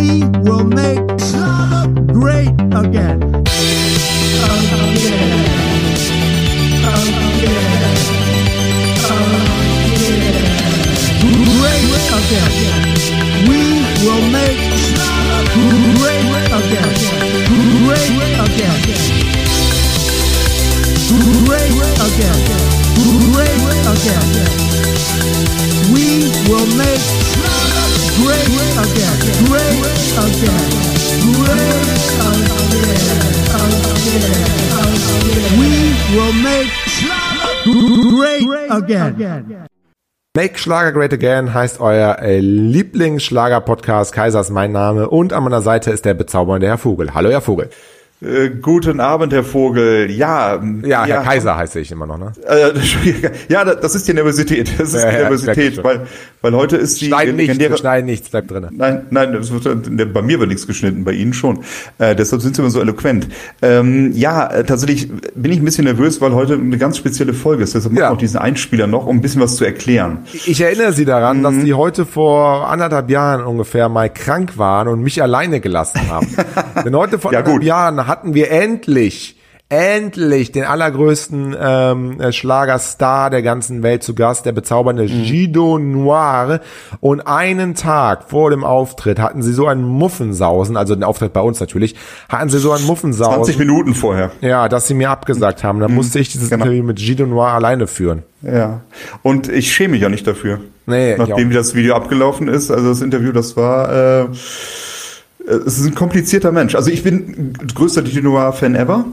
We will make Schlager great again. Again. Great again. We will make Schlager great again. Great again. Great again. Great again. We will make make Schlager great again. Make Schlager Great Again heißt euer äh, Lieblingsschlager-Podcast. Kaiser ist mein Name und an meiner Seite ist der bezaubernde Herr Vogel. Hallo, Herr Vogel. Äh, guten Abend, Herr Vogel. Ja, Ja, Herr Kaiser heiße ich immer noch, ne? Äh, ja, das ist die Nervosität. Das ist Ja, die Nervosität, weil, weil heute ist die Schneiden legendäre- wir schneiden nichts, bleibt drin. Nein, nein, wird, bei mir wird nichts geschnitten, bei Ihnen schon. Äh, deshalb sind Sie immer so eloquent. Ähm, ja, äh, tatsächlich bin ich ein bisschen nervös, weil heute eine ganz spezielle Folge ist. Deshalb machen Ja. wir auch diesen Einspieler noch, um ein bisschen was zu erklären. Ich erinnere Sie daran, Mhm. dass Sie heute vor anderthalb Jahren ungefähr mal krank waren und mich alleine gelassen haben. Denn heute vor Ja, anderthalb gut. Jahren hatten wir endlich endlich den allergrößten ähm, äh, Schlagerstar der ganzen Welt zu Gast, der bezaubernde Mhm. Gido Noir. Und einen Tag vor dem Auftritt hatten sie so einen Muffensausen, also den Auftritt bei uns natürlich, hatten sie so einen 20 Muffensausen. Minuten vorher. Ja, dass sie mir abgesagt haben. Dann musste ich dieses genau. Interview mit Gido Noir alleine führen. Ja. Und ich schäme mich ja nicht dafür. Nee, Nachdem das Video abgelaufen ist, also das Interview, das war, äh, es ist ein komplizierter Mensch. Also ich bin größter Didi Noir-Fan ever,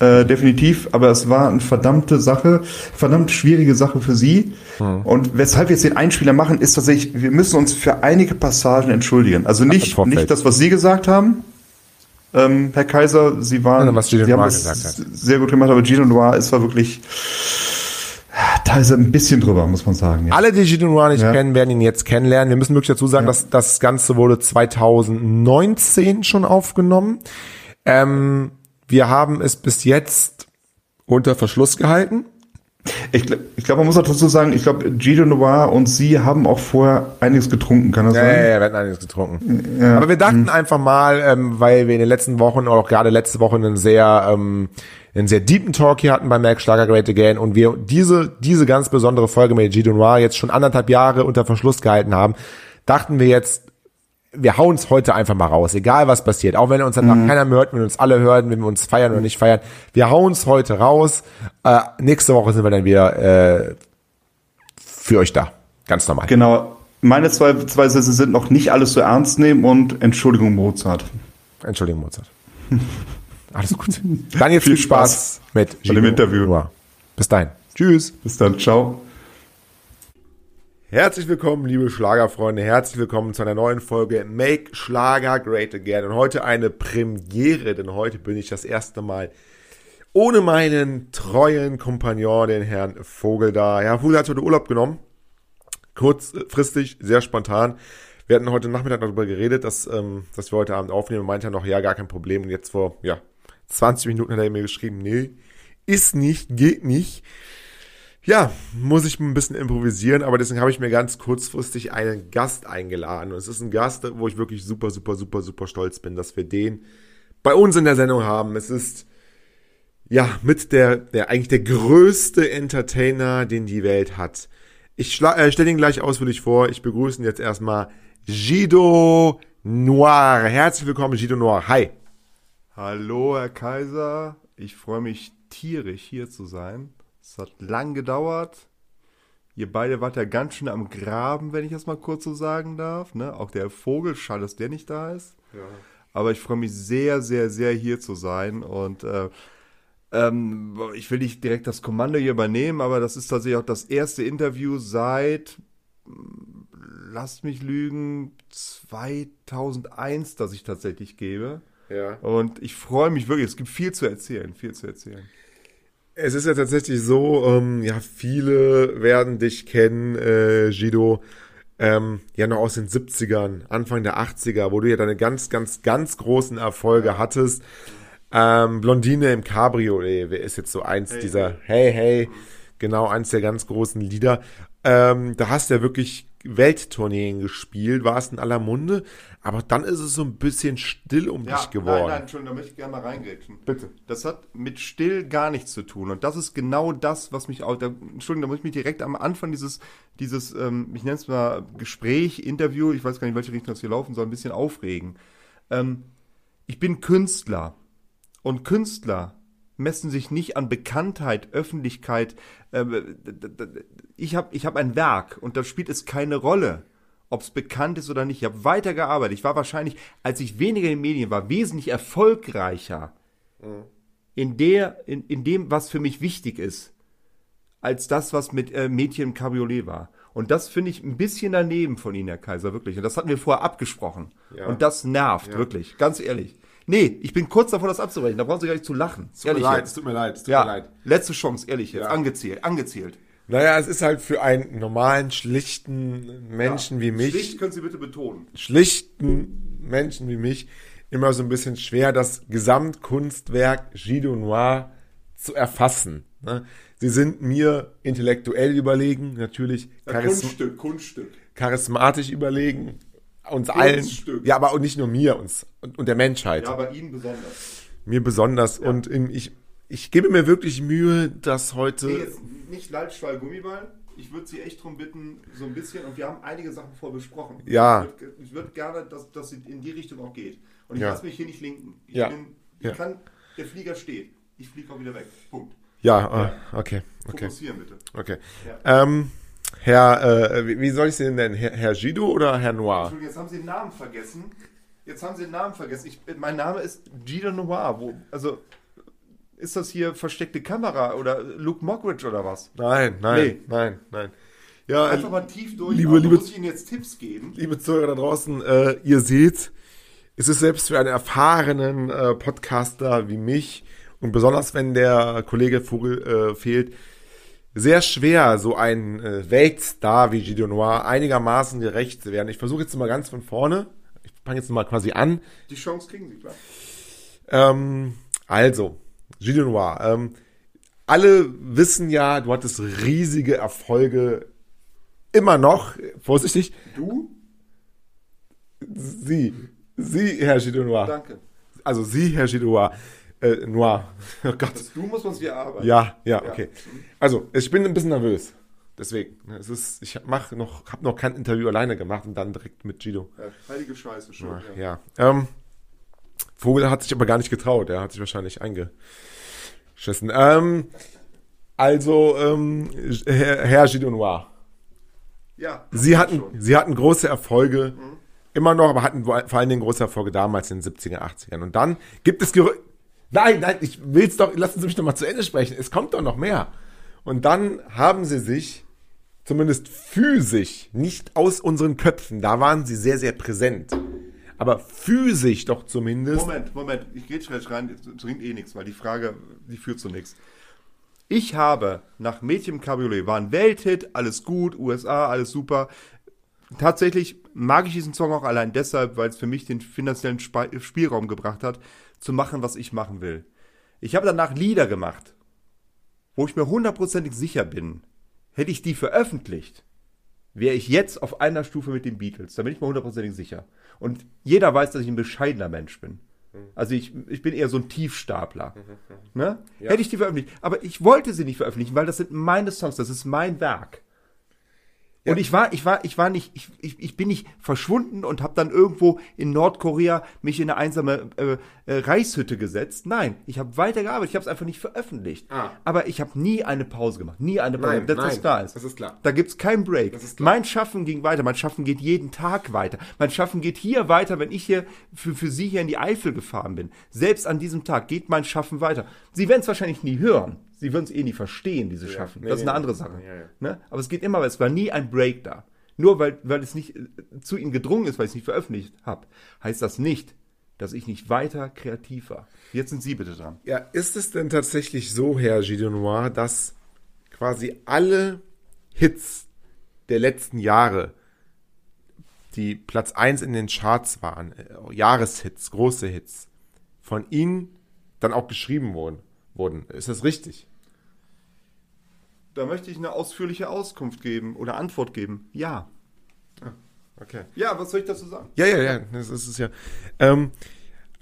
äh, definitiv, aber es war eine verdammte Sache, verdammt schwierige Sache für sie. Hm. Und weshalb wir jetzt den Einspieler machen, ist tatsächlich, wir müssen uns für einige Passagen entschuldigen. Also nicht, Vorfeld. nicht das, was Sie gesagt haben, ähm, Herr Kaiser, Sie waren, Sondern was Gino Sie haben das hat. sehr gut gemacht, aber Gino Noir ist war wirklich teilweise ein bisschen drüber, muss man sagen. Ja. Alle, die Gido Noir nicht Ja. kennen, werden ihn jetzt kennenlernen. Wir müssen wirklich dazu sagen, dass das Ganze wurde 2019 schon aufgenommen. Ähm, wir haben es bis jetzt unter Verschluss gehalten. Ich, ich glaube, man muss auch dazu sagen, ich glaube, Gino Noir und Sie haben auch vorher einiges getrunken, kann das Ja, ja, sein? ja, wir hatten einiges getrunken. Aber wir dachten einfach mal, ähm, weil wir in den letzten Wochen oder auch gerade letzte Woche einen sehr, ähm, einen sehr deepen Talk hier hatten bei Mac Schlager Great Again und wir diese, diese ganz besondere Folge mit Gido Noir jetzt schon anderthalb Jahre unter Verschluss gehalten haben, dachten wir jetzt, wir hauen es heute einfach mal raus, egal was passiert. Auch wenn uns danach keiner mehr hört, wenn uns alle hören, wenn wir uns feiern oder nicht feiern. Wir hauen es heute raus. Äh, nächste Woche sind wir dann wieder äh, für euch da. Ganz normal. Genau. Meine zwei, zwei Sätze sind noch nicht alles so ernst nehmen und Entschuldigung, Mozart. Entschuldigung, Mozart. Alles gut. Dann jetzt Viel viel Spaß, mit bei dem Gino Interview. Noir. Bis dahin. Tschüss. Bis dann, ciao. Herzlich willkommen, liebe Schlagerfreunde. Herzlich willkommen zu einer neuen Folge Make Schlager Great Again. Und heute eine Premiere, denn heute bin ich das erste Mal ohne meinen treuen Kompagnon, den Herrn Vogel da. Herr Vogel hat heute Urlaub genommen. Kurzfristig, sehr spontan. Wir hatten heute Nachmittag darüber geredet, dass, ähm, dass wir heute Abend aufnehmen. Und meinte er noch, ja, gar kein Problem. Und jetzt vor, ja, 20 Minuten hat er mir geschrieben, nee, ist nicht, geht nicht. Ja, muss ich ein bisschen improvisieren, aber deswegen habe ich mir ganz kurzfristig einen Gast eingeladen. Und es ist ein Gast, wo ich wirklich super, super, super, super stolz bin, dass wir den bei uns in der Sendung haben. Es ist ja mit der, der eigentlich der größte Entertainer, den die Welt hat. Ich äh, stelle ihn gleich ausführlich vor. Ich begrüße ihn jetzt erstmal Gido Noir. Herzlich willkommen, Gido Noir. Hi. Hallo, Herr Kaiser. Ich freue mich tierisch, hier zu sein. Es hat lang gedauert. Ihr beide wart ja ganz schön am Graben, wenn ich das mal kurz so sagen darf. Ne? Auch der Vogel, schade, dass der nicht da ist. Aber ich freue mich sehr, sehr, sehr hier zu sein. Und äh, ähm, ich will nicht direkt das Kommando hier übernehmen, aber das ist tatsächlich auch das erste Interview seit, lasst mich lügen, 2001, das ich tatsächlich gebe. Ja. Und ich freue mich wirklich, es gibt viel zu erzählen, viel zu erzählen. Es ist ja tatsächlich so, ähm, ja, viele werden dich kennen, äh, Guido, ähm, ja noch aus den 70ern, Anfang der 80er, wo du ja deine ganz, ganz, ganz großen Erfolge hattest. Ähm, Blondine im Cabriolet wer ist jetzt so eins dieser, hey, hey, genau, eins der ganz großen Lieder. Ähm, da hast du ja wirklich Welttourneen gespielt, war es in aller Munde, aber dann ist es so ein bisschen still um dich geworden. Nein, nein, Entschuldigung, da möchte ich gerne mal reingrätschen. Bitte. Das hat mit still gar nichts zu tun. Und das ist genau das, was mich auch. Da, Entschuldigung, da muss ich mich direkt am Anfang dieses, dieses ähm, ich nenne es mal Gespräch, Interview, ich weiß gar nicht, in welche Richtung das hier laufen soll, ein bisschen aufregen. Ähm, ich bin Künstler. Und Künstler messen sich nicht an Bekanntheit, Öffentlichkeit. Äh, ich habe ich hab ein Werk und da spielt es keine Rolle, ob es bekannt ist oder nicht. Ich habe weitergearbeitet. Ich war wahrscheinlich, als ich weniger in den Medien war, wesentlich erfolgreicher in, der, in, in dem, was für mich wichtig ist, als das, was mit äh, Mädchen im Cabriolet war. Und das finde ich ein bisschen daneben von Ihnen, Herr Kaiser, wirklich. Und das hatten wir vorher abgesprochen. Ja. Und das nervt, Ja. wirklich, ganz ehrlich. Nee, ich bin kurz davor, das abzubrechen. Da brauchen Sie gar nicht zu lachen. Tut mir leid, es tut mir leid, es tut mir Ja, leid. letzte Chance, ehrlich jetzt. Ja. Angezielt, angezielt. Naja, es ist halt für einen normalen, schlichten Menschen wie mich, Schlicht können Sie bitte betonen. schlichten Menschen wie mich, immer so ein bisschen schwer, das Gesamtkunstwerk Gido Noir zu erfassen. Ne? Sie sind mir intellektuell überlegen, natürlich charism Kunststück, Kunststück. charismatisch überlegen, uns allen. Kunststück. Ja, aber auch nicht nur mir, uns und, und der Menschheit. Ja, bei Ihnen besonders. Mir besonders. Und ähm, ich, ich gebe mir wirklich Mühe, dass heute. Nee, jetzt nicht Leitschwall, Gummiball. Ich würde Sie echt darum bitten, so ein bisschen, und wir haben einige Sachen vorher besprochen. Ja. Ich würde würd gerne, dass, sie in die Richtung auch geht. Und ich Ja. lasse mich hier nicht linken. Ich Ja. bin, ich Ja. kann, der Flieger steht. Ich fliege auch wieder weg. Punkt. Ja, ah, okay, okay, Fokussieren bitte. okay. Ähm, Herr, äh, wie- wie soll ich Sie denn nennen? Herr, Herr Gido oder Herr Noir? Entschuldigung, jetzt haben Sie den Namen vergessen. Jetzt haben Sie den Namen vergessen. Ich, mein Name ist Gino Noir. Wo, also, ist das hier versteckte Kamera oder Luke Mockridge oder was? Nein, nein, Nee. nein, nein. Ja, Einfach mal tief durch. liebe- liebe- muss ich Ihnen jetzt Tipps geben? liebe Zuhörer da draußen, äh, ihr seht, es ist selbst für einen erfahrenen äh, Podcaster wie mich und besonders wenn der Kollege Vogel äh, fehlt, sehr schwer, so ein äh, Weltstar wie Gideon Noir einigermaßen gerecht zu werden. Ich versuche jetzt mal ganz von vorne. Ich fange jetzt mal quasi an. Die Chance kriegen Sie, klar. Ähm, also, Gideon Noir. Ähm, alle wissen ja, du hattest riesige Erfolge. Immer noch, vorsichtig, Du? Sie, Sie, Herr Gideon Noir. Danke. Also Sie, Herr Gideon Noir. Äh, Noir. Oh Gott. Das Du muss man sich erarbeiten. Ja, ja, okay. Also, ich bin ein bisschen nervös. Deswegen. ne, Es ist, ich mach noch, habe noch kein Interview alleine gemacht und dann direkt mit Guido. Ja, heilige Scheiße schon. Ja. Ja. ja. Ähm, Vogel hat sich aber gar nicht getraut. Er hat sich wahrscheinlich eingeschissen. Ähm, also, ähm, Herr, Herr Gideon Noir. ja Sie hatten, schon. sie hatten große Erfolge, immer noch, aber hatten vor allen Dingen große Erfolge damals in den 70er, 80ern. Und dann gibt es Gerü Nein, nein, ich will's doch, lassen Sie mich doch mal zu Ende sprechen. Es kommt doch noch mehr. Und dann haben sie sich, zumindest physisch, nicht aus unseren Köpfen, da waren sie sehr, sehr präsent. Aber physisch doch zumindest. Moment, Moment, ich gehe schnell rein, es bringt eh nichts, weil die Frage, die führt zu nichts. Ich habe nach Mädchen Cabriolet, war ein Welthit, alles gut, USA, alles super. Tatsächlich mag ich diesen Song auch allein deshalb, weil es für mich den finanziellen Spa- Spielraum gebracht hat, zu machen, was ich machen will. Ich habe danach Lieder gemacht, wo ich mir hundertprozentig sicher bin, hätte ich die veröffentlicht, wäre ich jetzt auf einer Stufe mit den Beatles. Da bin ich mir hundertprozentig sicher. Und jeder weiß, dass ich ein bescheidener Mensch bin. Also ich, ich bin eher so ein Tiefstapler. Ne? Hätte ich die veröffentlicht. Aber ich wollte sie nicht veröffentlichen, weil das sind meine Songs, das ist mein Werk. Und ich war, ich war, ich war nicht, ich, ich, ich bin nicht verschwunden und habe dann irgendwo in Nordkorea mich in eine einsame äh, äh, Reishütte gesetzt. Nein, ich habe weitergearbeitet, ich habe es einfach nicht veröffentlicht. Ah. Aber ich habe nie eine Pause gemacht, nie eine Pause. Nein, das nein, ist klar ist. das ist klar. Da gibt's keinen Break. Mein Schaffen ging weiter, mein Schaffen geht jeden Tag weiter. Mein Schaffen geht hier weiter, wenn ich hier für, für Sie hier in die Eifel gefahren bin. Selbst an diesem Tag geht mein Schaffen weiter. Sie werden es wahrscheinlich nie hören. Sie würden es eh nie verstehen, diese Schaffen. nee, das ist nee, eine nee. andere Sache. Ja, ja. Ne? Aber es geht immer, weiter. es war nie ein Break da. Nur weil, weil es nicht äh, zu Ihnen gedrungen ist, weil ich es nicht veröffentlicht habe, heißt das nicht, dass ich nicht weiter kreativ war. Jetzt sind Sie bitte dran. Ja, ist es denn tatsächlich so, Herr Gideon Noir, dass quasi alle Hits der letzten Jahre, die Platz 1 in den Charts waren, äh, Jahreshits, große Hits, von Ihnen dann auch geschrieben wurden? wurden. Ist das richtig? Da möchte ich eine ausführliche Auskunft geben oder Antwort geben. Ja. Okay. Ja, was soll ich dazu sagen? Ja, ja, ja, das ist es ja. Ähm,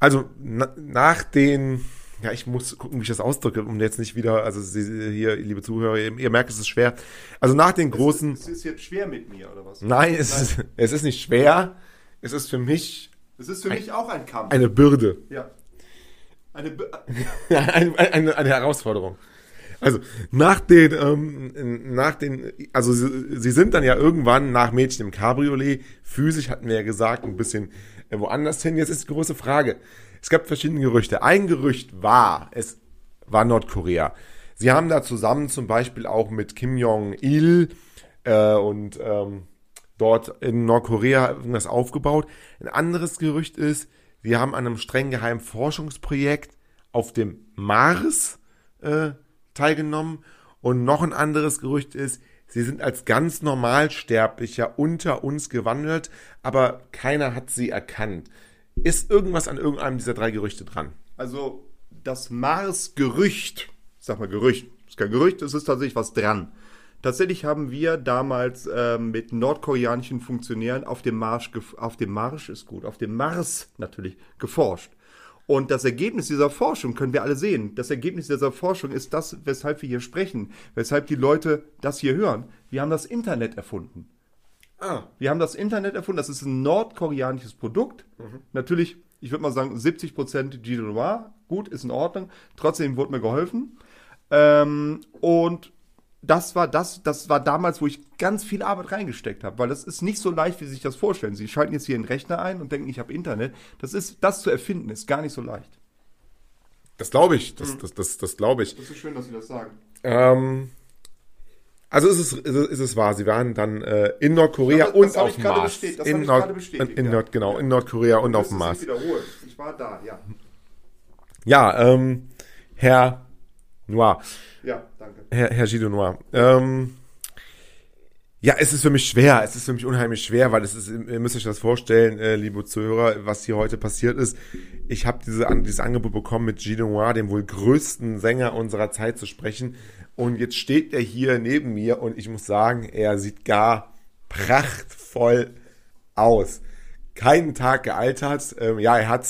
also na, nach den, ja, ich muss gucken, wie ich das ausdrücke, um jetzt nicht wieder, also Sie, hier, liebe Zuhörer, ihr, ihr merkt, es ist schwer. Also nach den großen, Es ist jetzt schwer mit mir, oder was? nein, es, Ist, es ist nicht schwer, es ist für mich Es ist für mich auch ein Kampf. eine Bürde, ja. Eine eine, eine, eine Herausforderung. Also nach den, ähm, nach den, also sie, sie sind dann ja irgendwann nach Mädchen im Cabriolet, physisch hatten wir ja gesagt, ein bisschen äh, woanders hin. Jetzt ist die große Frage. Es gab verschiedene Gerüchte. Ein Gerücht war, es war Nordkorea. Sie haben da zusammen zum Beispiel auch mit Kim Jong-il äh, und ähm, dort in Nordkorea irgendwas aufgebaut. Ein anderes Gerücht ist, wir haben an einem streng geheimen Forschungsprojekt auf dem Mars äh, teilgenommen. Und noch ein anderes Gerücht ist, sie sind als ganz Normalsterblicher unter uns gewandelt, aber keiner hat sie erkannt. Ist irgendwas an irgendeinem dieser drei Gerüchte dran? Also das Mars-Gerücht, ich sag mal Gerücht, ist kein Gerücht, es ist tatsächlich was dran. Tatsächlich haben wir damals äh, mit nordkoreanischen Funktionären auf dem Mars, gef- auf dem Mars ist gut, auf dem Mars natürlich geforscht. Und das Ergebnis dieser Forschung können wir alle sehen. Das Ergebnis dieser Forschung ist das, weshalb wir hier sprechen, weshalb die Leute das hier hören. Wir haben das Internet erfunden. Ah, Wir haben das Internet erfunden, das ist ein nordkoreanisches Produkt. Natürlich, ich würde mal sagen, 70% G Noir, gut, ist in Ordnung. Trotzdem wurde mir geholfen. Ähm, und das war das, das war damals, wo ich ganz viel Arbeit reingesteckt habe, weil das ist nicht so leicht, wie Sie sich das vorstellen. Sie schalten jetzt hier einen Rechner ein und denken, ich habe Internet. Das ist, das zu erfinden, ist gar nicht so leicht. das glaube ich. Das, das, das, das glaube ich. Das ist schön, dass Sie das sagen. Ähm, also ist es, ist es, ist es wahr, sie waren dann äh, in Nordkorea Das- das und auf dem Mars. bestätigt, das in Nord, gerade bestätigt, in ja. Nord, genau, in Nordkorea und auf dem Mars. Ich war da, ja. Ja, ähm, Herr Noir. Herr, Herr Gilles Noir. Ähm, ja, es ist für mich schwer. Es ist für mich unheimlich schwer, weil es ist, ihr müsst euch das vorstellen, äh, liebe Zuhörer, was hier heute passiert ist. Ich habe diese, dieses Angebot bekommen, mit Gilles Noir, dem wohl größten Sänger unserer Zeit, zu sprechen. Und jetzt steht er hier neben mir und ich muss sagen, er sieht gar prachtvoll aus. Keinen Tag gealtert. Ähm, ja, er hat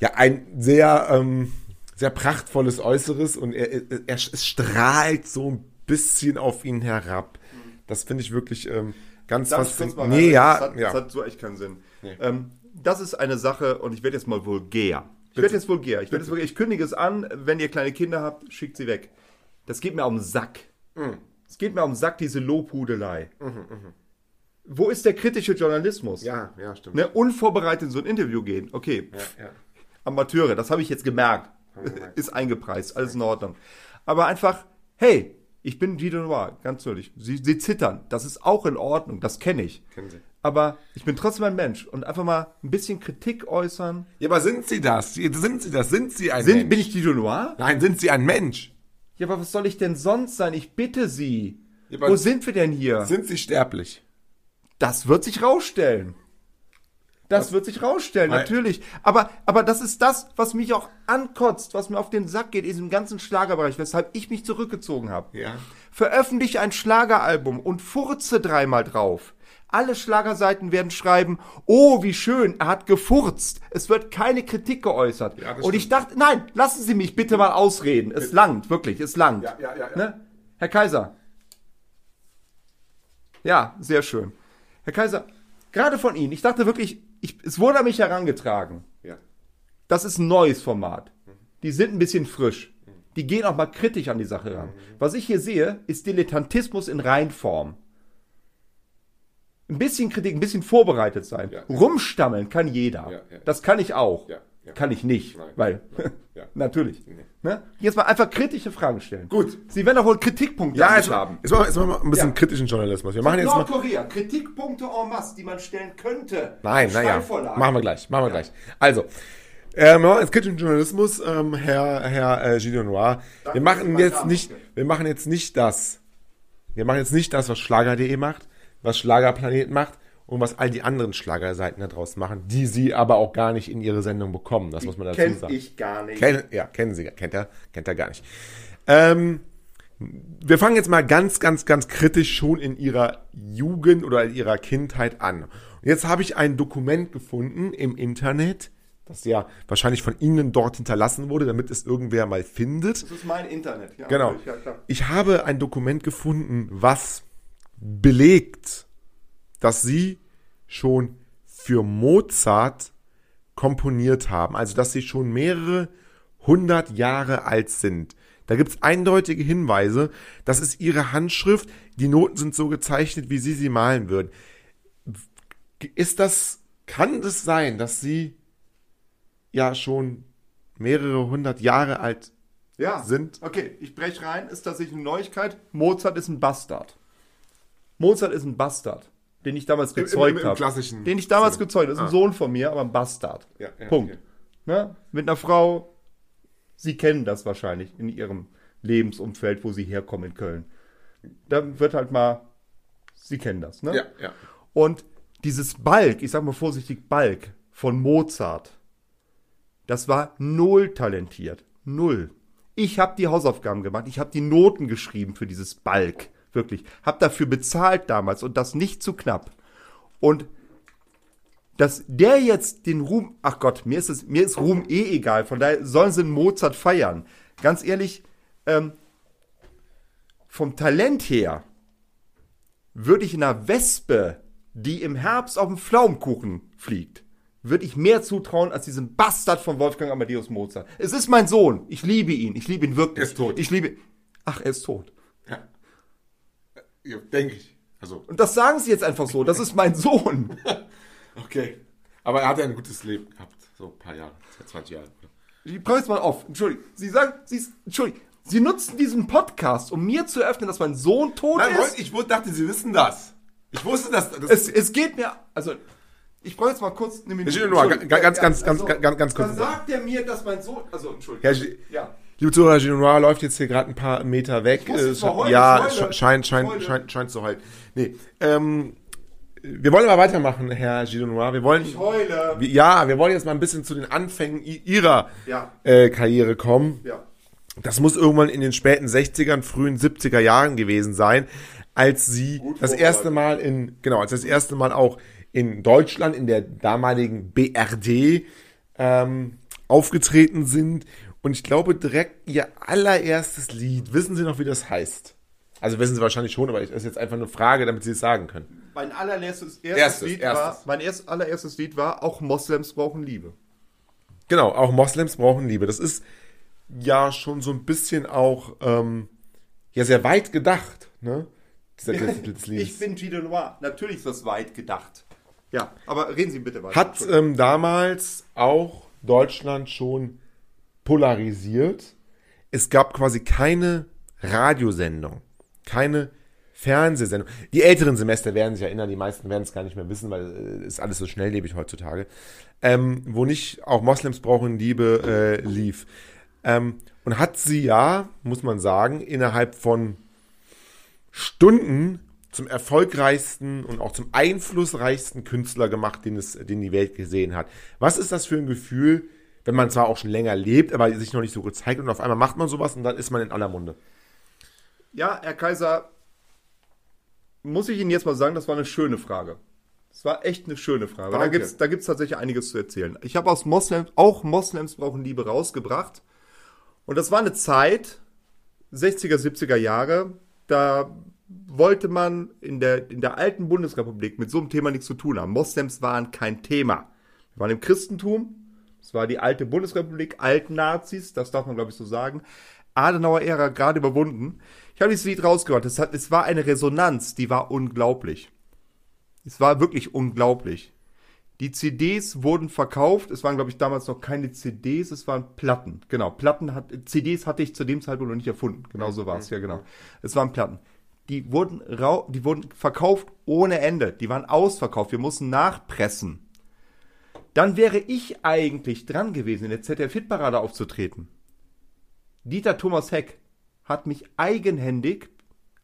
ja ein sehr ähm, sehr prachtvolles Äußeres und er, er, er strahlt so ein bisschen auf ihn herab. Das finde ich wirklich ähm, ganz Darf faszinierend. Nee, ja, das, hat, ja. das hat so echt keinen Sinn. Ähm, das ist eine Sache, und ich werde jetzt mal vulgär. Ich werde jetzt vulgär. Ich, werde jetzt vulgär. ich kündige es an, wenn ihr kleine Kinder habt, schickt sie weg. Das geht mir um den Sack. Mm. Es geht mir um den Sack, diese Lobhudelei. Wo ist der kritische Journalismus? ja, ja, stimmt. Ne, unvorbereitet in so ein Interview gehen. Okay, pff, ja. Amateure, das habe ich jetzt gemerkt. Ist eingepreist, alles in Ordnung. Aber einfach, hey, ich bin Guido Noir, ganz ehrlich. Sie, sie zittern, das ist auch in Ordnung, das kenne ich. Kennen Sie. Aber ich bin trotzdem ein Mensch und einfach mal ein bisschen Kritik äußern. Ja, aber sind Sie das? Sind Sie das? Sind Sie ein Sind, Mensch? bin ich Guido Noir? Nein, sind Sie ein Mensch? Ja, aber was soll ich denn sonst sein? Ich bitte Sie. Ja, Wo sind wir denn hier? Sind Sie sterblich? Das wird sich rausstellen. Das wird sich rausstellen, natürlich. Aber, aber das ist das, was mich auch ankotzt, was mir auf den Sack geht, in diesem ganzen Schlagerbereich, weshalb ich mich zurückgezogen habe. Ja. Veröffentliche ein Schlageralbum und furze dreimal drauf. Alle Schlagerseiten werden schreiben, oh, wie schön, er hat gefurzt. Es wird keine Kritik geäußert. Ja, und ich dachte, nein, lassen Sie mich bitte mal ausreden. Es langt, wirklich, es langt. Ja, ja, ja, ja. Ne? Herr Kaiser. Ja, sehr schön. Herr Kaiser, gerade von Ihnen, ich dachte wirklich, ich, es wurde an mich herangetragen. Ja. Das ist ein neues Format. Die sind ein bisschen frisch. Die gehen auch mal kritisch an die Sache ran. Was ich hier sehe, ist Dilettantismus in Reinform. Ein bisschen Kritik, ein bisschen vorbereitet sein. Ja. Rumstammeln kann jeder. Ja, ja. Das kann ich auch. Ja. Kann ich nicht, Nein. weil Ja. natürlich. Ne? Jetzt mal einfach kritische Fragen stellen. Gut. Sie werden doch wohl Kritikpunkte Ja, jetzt, haben. jetzt, machen wir, jetzt machen wir ein bisschen Ja. kritischen Journalismus. Wir machen jetzt mal. Nordkorea, Kritikpunkte en masse, die man stellen könnte. Nein, naja, machen wir gleich, machen wir gleich. Also, ähm, ja, es kritischen Journalismus, ähm, Herr, Herr äh, Gilles Noir. Wir machen mal jetzt nicht, wir machen jetzt nicht das. Wir machen jetzt nicht das, was Schlager.de macht, was Schlagerplanet macht und was all die anderen Schlagerseiten da draußen machen, die sie aber auch gar nicht in ihre Sendung bekommen. Das muss man dazu Kenn sagen. ich gar nicht. Kenn, ja, kennen Sie, kennt er, kennt er gar nicht. Ähm, wir fangen jetzt mal ganz, ganz, ganz kritisch schon in ihrer Jugend oder in ihrer Kindheit an. Und jetzt habe ich ein Dokument gefunden im Internet, das ja wahrscheinlich von Ihnen dort hinterlassen wurde, damit es irgendwer mal findet. Das ist mein Internet. Ja, Genau. Ja, klar. Ich habe ein Dokument gefunden, was belegt, dass sie schon für Mozart komponiert haben. Also, dass sie schon mehrere hundert Jahre alt sind. Da gibt es eindeutige Hinweise. Das ist ihre Handschrift. Die Noten sind so gezeichnet, wie sie sie malen würden. Ist das, kann es sein, dass sie ja schon mehrere hundert Jahre alt ja. sind? Okay, ich breche rein. Ist tatsächlich eine Neuigkeit. Mozart ist ein Bastard. Mozart ist ein Bastard, den ich damals gezeugt habe. klassischen Den ich damals Sinne. gezeugt habe. Das ist ein Ah. Sohn von mir, aber ein Bastard. Ja, ja, Punkt. okay. Ne? Mit einer Frau, Sie kennen das wahrscheinlich in Ihrem Lebensumfeld, wo Sie herkommen in Köln. Da wird halt mal, Sie kennen das. Ne? Ja, ja. Und dieses Balk, ich sag mal vorsichtig Balk von Mozart, das war null talentiert. Null. Ich habe die Hausaufgaben gemacht, ich habe die Noten geschrieben für dieses Balk. Wirklich. Hab dafür bezahlt damals und das nicht zu knapp. Und dass der jetzt den Ruhm, ach Gott, mir ist es, mir ist Ruhm eh egal, von daher sollen sie einen Mozart feiern. Ganz ehrlich, ähm, vom Talent her würde ich einer Wespe, die im Herbst auf dem Pflaumenkuchen fliegt, würde ich mehr zutrauen als diesem Bastard von Wolfgang Amadeus Mozart. Es ist mein Sohn. Ich liebe ihn. Ich liebe ihn wirklich. Er ist tot. Ich liebe. Ach, er ist tot. Ja. denke ich. Also, Und das sagen sie jetzt einfach so. Das ist mein Sohn. okay. Aber er hat ja ein gutes Leben gehabt. So ein paar Jahre. 20 Jahre. Ich brauche jetzt mal auf. Entschuldigung. Sie sagen, Sie, Entschuldigung. Sie nutzen diesen Podcast, um mir zu eröffnen, dass mein Sohn tot Nein, ist. ich dachte, Sie wissen das. Ich wusste das. das Es, es geht mir, also, ich brauche jetzt mal kurz eine Minute. Entschuldigung. ganz, ganz, Ja, ganz, ganz, ganz, ganz kurz. Dann sagt er mir, dass mein Sohn, also, Entschuldigung. Herr ja. Liebe Zuhörer, Ginoir läuft jetzt hier gerade ein paar Meter weg. Äh, heulen, ja, scheint, scheint, heule. scheint, scheint zu heulen. Nee, ähm, wir wollen aber weitermachen, Herr Ginoir. Wir wollen, Ich heule. ja, wir wollen jetzt mal ein bisschen zu den Anfängen Ihrer Ja. äh, Karriere kommen. Ja. Das muss irgendwann in den späten 60ern, frühen 70er Jahren gewesen sein, als sie das vorbereitet. erste Mal in, genau, als das erste Mal auch in Deutschland, in der damaligen BRD, ähm, aufgetreten sind. Und ich glaube direkt ihr allererstes Lied, wissen Sie noch, wie das heißt? Also wissen Sie wahrscheinlich schon, aber es ist jetzt einfach eine Frage, damit Sie es sagen können. Mein allererstes erstes Lied erstes. war, mein erst, allererstes Lied war, auch Moslems brauchen Liebe. Genau, auch Moslems brauchen Liebe. Das ist ja schon so ein bisschen auch ähm, ja sehr weit gedacht, ne? Dieser Titel des Liedes. Ich bin Gide Noir. Natürlich ist das weit gedacht. Ja, aber reden Sie bitte weiter. Hat ähm, damals auch Deutschland schon polarisiert. Es gab quasi keine Radiosendung, keine Fernsehsendung. Die älteren Semester werden sich erinnern, die meisten werden es gar nicht mehr wissen, weil es ist alles so schnelllebig heutzutage. Ähm, wo nicht auch Moslems brauchen Liebe äh, lief. Ähm, und hat sie ja, muss man sagen, innerhalb von Stunden zum erfolgreichsten und auch zum einflussreichsten Künstler gemacht, den, es, den die Welt gesehen hat. Was ist das für ein Gefühl, wenn man zwar auch schon länger lebt, aber sich noch nicht so gezeigt und auf einmal macht man sowas und dann ist man in aller Munde? Ja, Herr Kaiser, muss ich Ihnen jetzt mal sagen, das war eine schöne Frage. Das war echt eine schöne Frage. Da Danke. gibt's, da gibt's tatsächlich einiges zu erzählen. Ich habe aus Moslems, auch Moslems brauchen Liebe rausgebracht. Und das war eine Zeit, 60er, 70er Jahre, da wollte man in der, in der alten Bundesrepublik mit so einem Thema nichts zu tun haben. Moslems waren kein Thema. Wir waren im Christentum, es war die alte Bundesrepublik, alten Nazis, das darf man glaube ich so sagen. Adenauer Ära gerade überwunden. Ich habe dieses Lied rausgebracht. Es, hat, es war eine Resonanz, die war unglaublich. Es war wirklich unglaublich. Die CDs wurden verkauft. Es waren, glaube ich, damals noch keine CDs, es waren Platten. Genau, Platten hat, CDs hatte ich zu dem Zeitpunkt noch nicht erfunden. Genau so war es, ja, genau. Es waren Platten. Die wurden, die wurden verkauft ohne Ende. Die waren ausverkauft. Wir mussten nachpressen. Dann wäre ich eigentlich dran gewesen, in der ZDF-Hitparade aufzutreten. Dieter Thomas Heck hat mich eigenhändig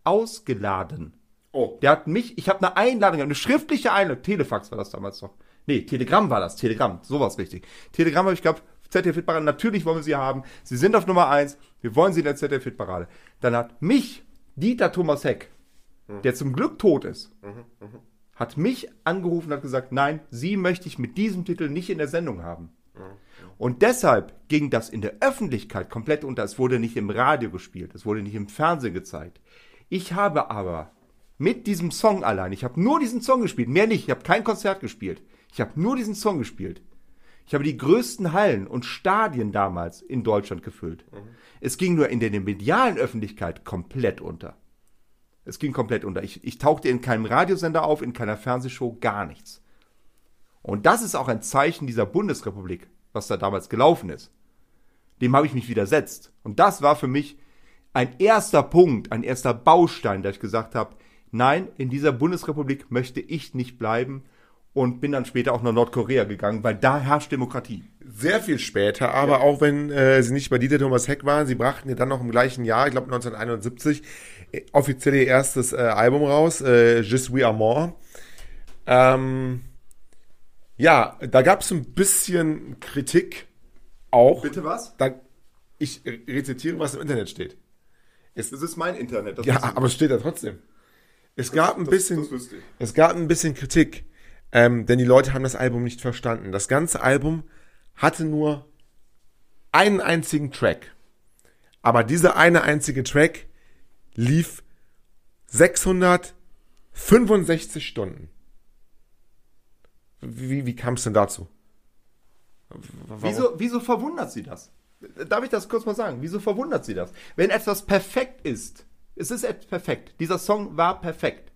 ausgeladen. Oh. Der hat mich, ich habe eine Einladung, eine schriftliche Einladung, Telefax war das damals noch. Nee, Telegramm war das, Telegramm, sowas richtig. Telegramm habe ich gehabt ZDF-Hitparade. Natürlich wollen wir sie haben. Sie sind auf Nummer 1. Wir wollen sie in der ZDF-Hitparade. Dann hat mich Dieter Thomas Heck, der zum Glück tot ist, hat mich angerufen und hat gesagt, nein, sie möchte ich mit diesem Titel nicht in der Sendung haben. Und deshalb ging das in der Öffentlichkeit komplett unter. Es wurde nicht im Radio gespielt, es wurde nicht im Fernsehen gezeigt. Ich habe aber mit diesem Song allein, ich habe nur diesen Song gespielt, mehr nicht, ich habe kein Konzert gespielt. Ich habe nur diesen Song gespielt. Ich habe die größten Hallen und Stadien damals in Deutschland gefüllt. Es ging nur in der medialen Öffentlichkeit komplett unter. Es ging komplett unter. Ich, ich tauchte in keinem Radiosender auf, in keiner Fernsehshow, gar nichts. Und das ist auch ein Zeichen dieser Bundesrepublik, was da damals gelaufen ist. Dem habe ich mich widersetzt. Und das war für mich ein erster Punkt, ein erster Baustein, da ich gesagt habe, nein, in dieser Bundesrepublik möchte ich nicht bleiben und bin dann später auch nach Nordkorea gegangen, weil da herrscht Demokratie. Sehr viel später, aber auch wenn äh, sie nicht bei Dieter Thomas Heck waren, sie brachten ja dann noch im gleichen Jahr, ich glaube 1971, äh, offiziell ihr erstes äh, Album raus, äh, Je suis amour. Ähm, ja, da gab es ein bisschen Kritik auch. Bitte was? Da, ich rezitiere, was im Internet steht. Das ist mein Internet. Das Ja, aber es steht da trotzdem. Es gab ein das- bisschen, das es gab ein bisschen Kritik, ähm, denn die Leute haben das Album nicht verstanden. Das ganze Album hatte nur einen einzigen Track, aber dieser eine einzige Track lief 665 Stunden. Wie, wie kam es denn dazu? Warum? Wieso, wieso verwundert sie das? Darf ich das kurz mal sagen? Wieso verwundert sie das? Wenn etwas perfekt ist, es ist etwas perfekt. Dieser Song war perfekt.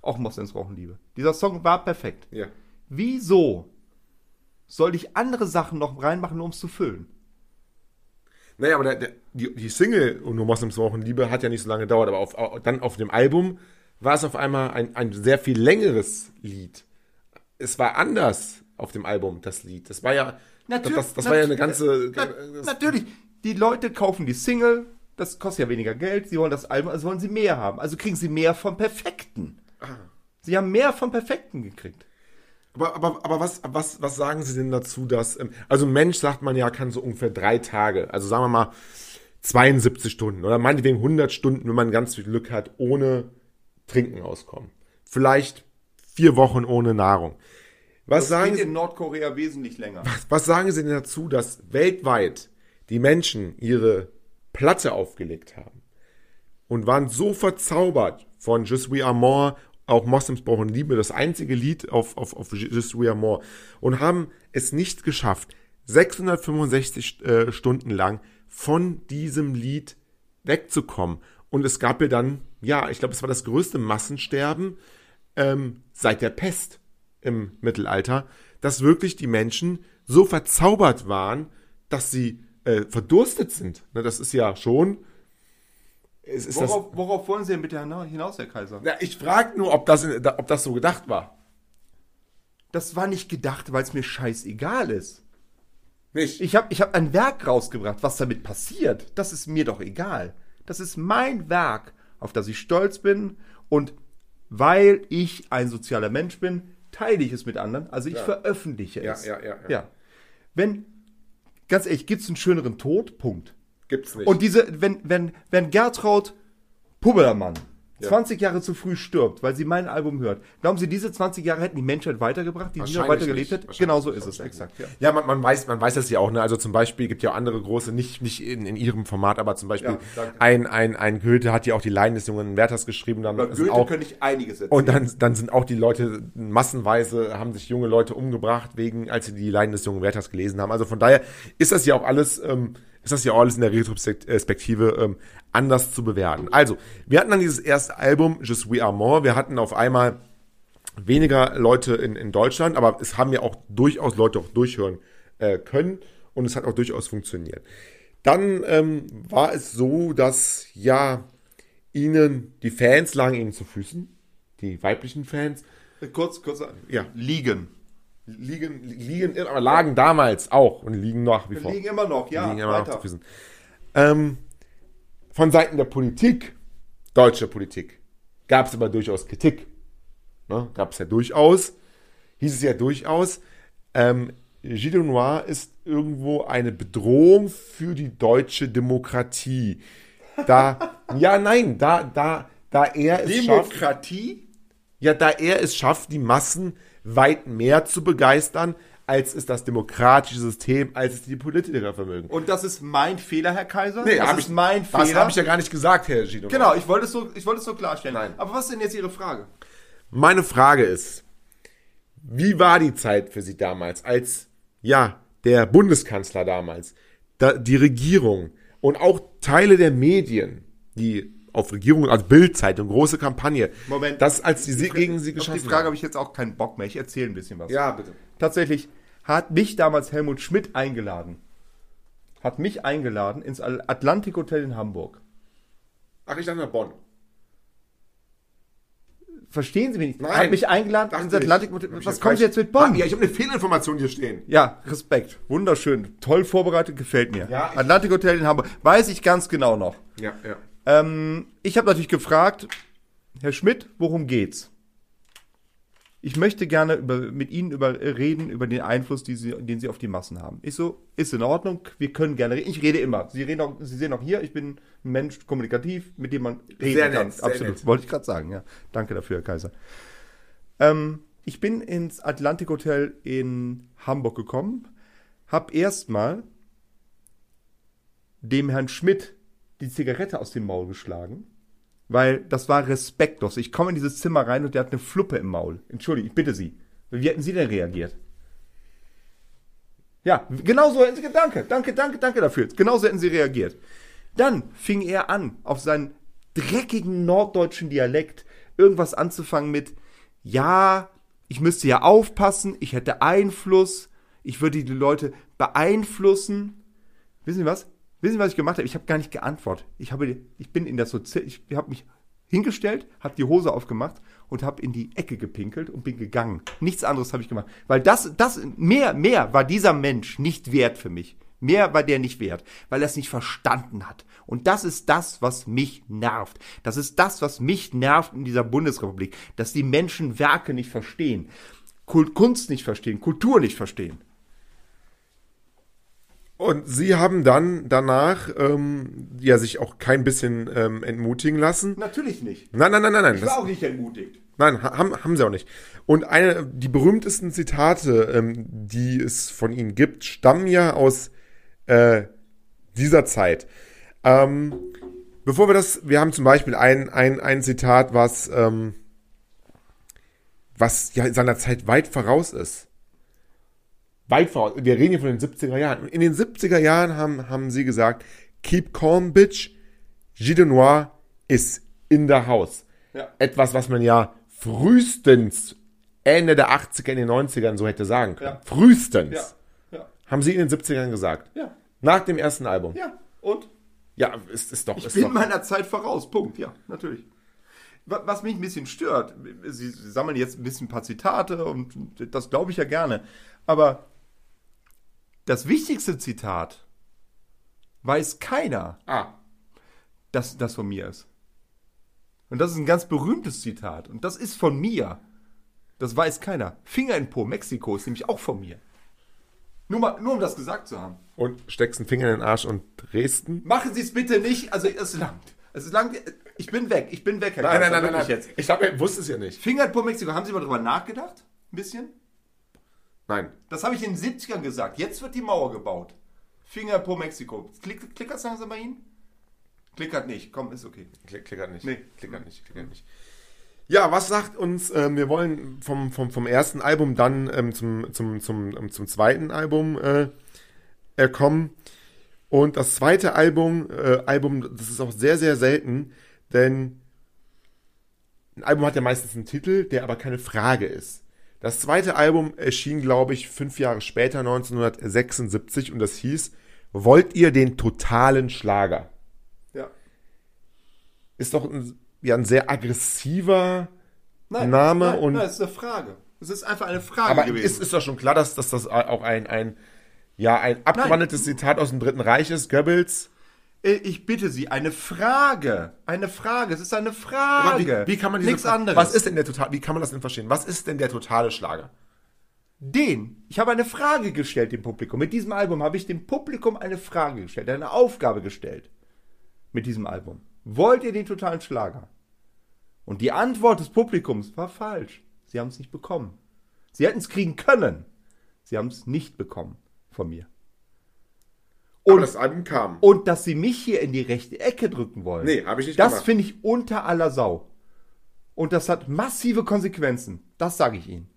Auch Moslems brauchen Liebe. Dieser Song war perfekt. Ja. Wieso soll ich andere Sachen noch reinmachen, um es zu füllen? Naja, aber der, der, die, die Single Und nur Moslems brauchen Liebe hat ja nicht so lange gedauert, aber auf, au- dann auf dem Album war es auf einmal ein, ein sehr viel längeres Lied. Es war anders auf dem Album, das Lied. Das war ja, das, das war ja eine ganze, Na, das, natürlich. Die Leute kaufen die Single, das kostet ja weniger Geld, sie wollen das Album, also wollen sie mehr haben. Also kriegen sie mehr vom Perfekten. Ah. Sie haben mehr vom Perfekten gekriegt. Aber, aber, aber was, was, was sagen Sie denn dazu, dass, ähm, also ein Mensch, sagt man ja, kann so ungefähr drei Tage, also sagen wir mal 72 Stunden oder meinetwegen 100 Stunden, wenn man ganz viel Glück hat, ohne Trinken auskommen. Vielleicht vier Wochen ohne Nahrung. Was Das sagen Sie? in Nordkorea wesentlich länger. Was sagen Sie denn dazu, dass weltweit die Menschen ihre Platte aufgelegt haben und waren so verzaubert von Je suis amour, auch Moslems brauchen Liebe, das einzige Lied auf, auf, auf Je suis amour und haben es nicht geschafft, 665 äh, Stunden lang von diesem Lied wegzukommen. Und es gab ja dann, ja, ich glaube, es war das größte Massensterben ähm, seit der Pest im Mittelalter, dass wirklich die Menschen so verzaubert waren, dass sie äh, verdurstet sind. Ne, das ist ja schon. Ist das, Worauf, worauf wollen Sie denn bitte hinaus, Herr Kaiser? ja, ich frage nur, ob das, ob das so gedacht war. Das war nicht gedacht, weil es mir scheißegal ist. Nicht. Ich habe ich hab ein Werk rausgebracht. Was damit passiert, das ist mir doch egal. Das ist mein Werk, auf das ich stolz bin. Und weil ich ein sozialer Mensch bin, teile ich es mit anderen. Also ich veröffentliche Ja, es. ja, ja, ja. ja. Wenn, ganz ehrlich, gibt es einen schöneren Tod? Punkt. Gibt's nicht. Und diese, wenn, wenn, wenn Gertraud Pubbermann 20 Jahre zu früh stirbt, weil sie mein Album hört, glauben Sie, diese 20 Jahre hätten die Menschheit weitergebracht, die sie noch weitergelebt hätte? Wahrscheinlich Genau so ist es, exakt. Ja. Ja, man, man, weiß, man weiß das ja auch. Ne? Also zum Beispiel gibt ja auch andere große, nicht, nicht in, in ihrem Format, aber zum Beispiel Ja, ein, ein, ein Goethe hat ja auch die Leiden des jungen Werthers geschrieben. Dann Über sind Goethe auch, könnte ich einiges erzählen. und dann, dann sind auch die Leute massenweise, haben sich junge Leute umgebracht, wegen, als sie die Leiden des jungen Werthers gelesen haben. Also von daher ist das ja auch alles, ähm, ist das ja auch alles in der Retrospektive ähm, anders zu bewerten. Also, wir hatten dann dieses erste Album, Je suis amour. Wir hatten auf einmal weniger Leute in, in Deutschland, aber es haben ja auch durchaus Leute auch durchhören äh, können und es hat auch durchaus funktioniert. Dann ähm, war es so, dass ja ihnen die Fans lagen ihnen zu Füßen, die weiblichen Fans Kurz, kurz, Ja. liegen. Liegen, liegen, lagen damals auch und liegen nach wie vor. Liegen immer noch, ja, liegen immer noch zu Füßen. Ähm, von Seiten der Politik, deutscher Politik, gab es aber durchaus Kritik. Ne? Gab es ja durchaus, hieß es ja durchaus, ähm, Gilles Noir ist irgendwo eine Bedrohung für die deutsche Demokratie. Da, ja, nein, da, da, da er es schafft, Demokratie? ja, da er es schafft, die Massen weit mehr zu begeistern, als es das demokratische System, als es die Politiker vermögen. Und das ist mein Fehler, Herr Kaiser? Nee, das ist ich- mein Das Fehler. habe ich ja gar nicht gesagt, Herr Gino. Genau, ich wollte es so, ich wollte es so klarstellen. Nein. Aber was ist denn jetzt Ihre Frage? Meine Frage ist, wie war die Zeit für Sie damals, als, ja, der Bundeskanzler damals, da, die Regierung und auch Teile der Medien, die auf Regierung, als Bildzeitung, große Kampagne, Moment. das als die, sie Fra- gegen sie Auf geschossen die Frage habe ich jetzt auch keinen Bock mehr. Ich erzähle ein bisschen was. Ja, bitte. Tatsächlich hat mich damals Helmut Schmidt eingeladen. Hat mich eingeladen ins Atlantik Hotel in Hamburg. Ach, ich dachte nach Bonn. Verstehen Sie mich nicht? Nein. Hat mich eingeladen ins. Atlantik ich Was kommen Sie jetzt mit Bonn? Ja, ich habe eine Fehlinformation hier stehen. Ja, Respekt. Wunderschön. Toll vorbereitet, gefällt mir. Ja, Atlantik Hotel in Hamburg. Weiß ich ganz genau noch. Ja, ja. Ähm, ich habe natürlich gefragt, Herr Schmidt, worum geht's? Ich möchte gerne über, mit Ihnen über, reden über den Einfluss, Sie, den Sie auf die Massen haben. Ich so, ist in Ordnung, wir können gerne reden. Ich rede immer. Sie, reden auch, Sie sehen auch hier, ich bin ein Mensch, kommunikativ, mit dem man reden Sehr kann. nett, Absolut. nett. Wollte ich gerade sagen, ja. Danke dafür, Herr Kaiser. Ähm, ich bin ins Atlantik Hotel in Hamburg gekommen, habe erstmal dem Herrn Schmidt die Zigarette aus dem Maul geschlagen, weil das war respektlos. Ich komme in dieses Zimmer rein und der hat eine Fluppe im Maul. Entschuldigung, ich bitte Sie. Wie hätten Sie denn reagiert? Ja, genau so hätten Sie, danke, danke, danke, danke dafür. Genau so hätten Sie reagiert. Dann fing er an, auf seinen dreckigen norddeutschen Dialekt irgendwas anzufangen mit, ja, ich müsste ja aufpassen, ich hätte Einfluss, ich würde die Leute beeinflussen. Wissen Sie was? Wissen Sie, was ich gemacht habe? Ich habe gar nicht geantwortet. Ich, habe, ich bin in der Sozi ich habe mich hingestellt, habe die Hose aufgemacht und habe in die Ecke gepinkelt und bin gegangen. Nichts anderes habe ich gemacht. Weil das, das, mehr, mehr war dieser Mensch nicht wert für mich. Mehr war der nicht wert, weil er es nicht verstanden hat. Und das ist das, was mich nervt. Das ist das, was mich nervt in dieser Bundesrepublik, dass die Menschen Werke nicht verstehen, Kunst nicht verstehen, Kultur nicht verstehen. Und sie haben dann danach ähm, ja sich auch kein bisschen ähm, entmutigen lassen. Natürlich nicht. Nein, nein, nein, nein, nein. Ich Das, war auch nicht entmutigt. nein, ha- haben, haben sie auch nicht. Und eine, die berühmtesten Zitate, ähm, die es von ihnen gibt, stammen ja aus äh, dieser Zeit. Ähm, bevor wir das, wir haben zum Beispiel ein, ein, ein Zitat, was, ähm, was ja seiner Zeit weit voraus ist. Weit voraus. Wir reden hier von den 70er Jahren. Und in den 70er Jahren haben, haben sie gesagt, keep calm, bitch. Gilles Noir ist in der Haus. Ja. Etwas, was man ja frühestens Ende der 80er, in den 90ern so hätte sagen können. Ja. Frühestens. Ja. Haben sie in den 70ern gesagt. Nach dem ersten Album. Ja. Und? Ja, ist, ist doch. Ich ist bin doch meiner Zeit voraus. Punkt. Ja, natürlich. Wa- Was mich ein bisschen stört, Sie, Sie sammeln jetzt ein bisschen ein paar Zitate und das glaube ich ja gerne. Aber das wichtigste Zitat weiß keiner, ah, dass das von mir ist. Und das ist ein ganz berühmtes Zitat. Und das ist von mir. Das weiß keiner. Finger in Po, Mexiko ist nämlich auch von mir. Nur, mal, nur um das gesagt zu haben. und steckst einen Finger in den Arsch und Dresden? Machen Sie es bitte nicht. Also es langt. Es langt. Ich bin weg. Ich bin weg, Herr Nein, nein, Kaiser, nein, nein, nein. Jetzt. Ich glaube, er wusste es ja nicht. Finger in Po Mexiko. Haben Sie mal drüber nachgedacht? Ein bisschen? Nein. Das habe ich in den 70ern gesagt. Jetzt wird die Mauer gebaut. Finger in Po Mexiko. Klick, klickert es langsam bei Ihnen? Klickert nicht. Komm, ist okay. Klick, klickert nicht. Nee. Klickert nicht, klickert nicht. Ja, was sagt uns, ähm, wir wollen vom, vom, vom ersten Album dann ähm, zum, zum, zum, ähm, zum zweiten Album äh, äh, kommen. Und das zweite Album, äh, Album, das ist auch sehr, sehr selten, denn ein Album hat ja meistens einen Titel, der aber keine Frage ist. Das zweite Album erschien, glaube ich, fünf Jahre später, 1976, und das hieß Wollt ihr den totalen Schlager? Ja. ist doch ein, ja, ein sehr aggressiver Nein, Name nein, und. Nein, es ist eine Frage. Es ist einfach eine Frage aber gewesen. ist, ist doch schon klar, dass, dass das auch ein, ein, ja, ein abgewandeltes Zitat aus dem Dritten Reich ist, Goebbels. Äh, Ich bitte Sie, eine Frage. Eine Frage. Es ist eine Frage. wie, wie kann man diese Nichts anderes. Was ist denn der total, wie kann man das denn verstehen? Was ist denn der totale Schlager? den, ich habe eine Frage gestellt dem Publikum. Mit diesem Album habe ich dem Publikum eine Frage gestellt, eine Aufgabe gestellt. Mit diesem Album. Wollt ihr den totalen Schlager? Und die Antwort des Publikums war falsch. Sie haben es nicht bekommen. Sie hätten es kriegen können. Sie haben es nicht bekommen von mir. Und das Album kam. Und dass sie mich hier in die rechte Ecke drücken wollen. Nee, hab ich nicht Das finde ich unter aller Sau. Und das hat massive Konsequenzen. Das sage ich Ihnen.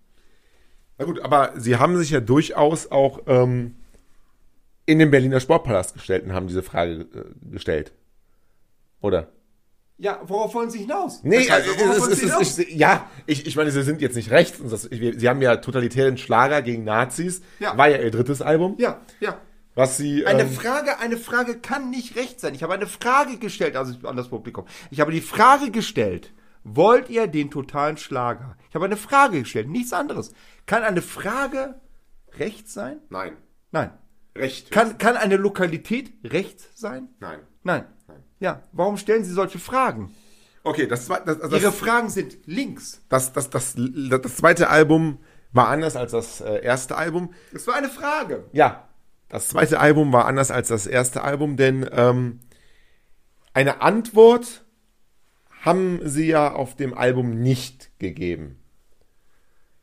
Na gut, aber sie haben sich ja durchaus auch ähm, in den Berliner Sportpalast gestellt und haben diese Frage äh, gestellt. Oder? Ja, worauf wollen Sie hinaus? Nee, Herr Kaiser, also, es, wollen es, Sie es, hinaus? ich, ja, ich, ich meine, sie sind jetzt nicht rechts. Und das, ich, sie haben ja totalitären Schlager gegen Nazis. Ja. War ja ihr drittes Album. ja, ja. Was sie. Eine ähm, Frage, eine Frage kann nicht recht sein. Ich habe eine Frage gestellt also an das Publikum. Ich habe die Frage gestellt, wollt ihr den totalen Schlager? Ich habe eine Frage gestellt, nichts anderes. Kann eine Frage recht sein? Nein. Nein. Recht. Kann, kann eine Lokalität recht sein? Nein. Nein. Ja, warum stellen Sie solche Fragen? Okay, das, zwe- das, das, Ihre Fragen sind links. das, das, das, das, das zweite Album war anders als das äh, erste Album. Das war eine Frage. Ja, das zweite Album war anders als das erste Album, denn ähm, eine Antwort haben sie ja auf dem Album nicht gegeben.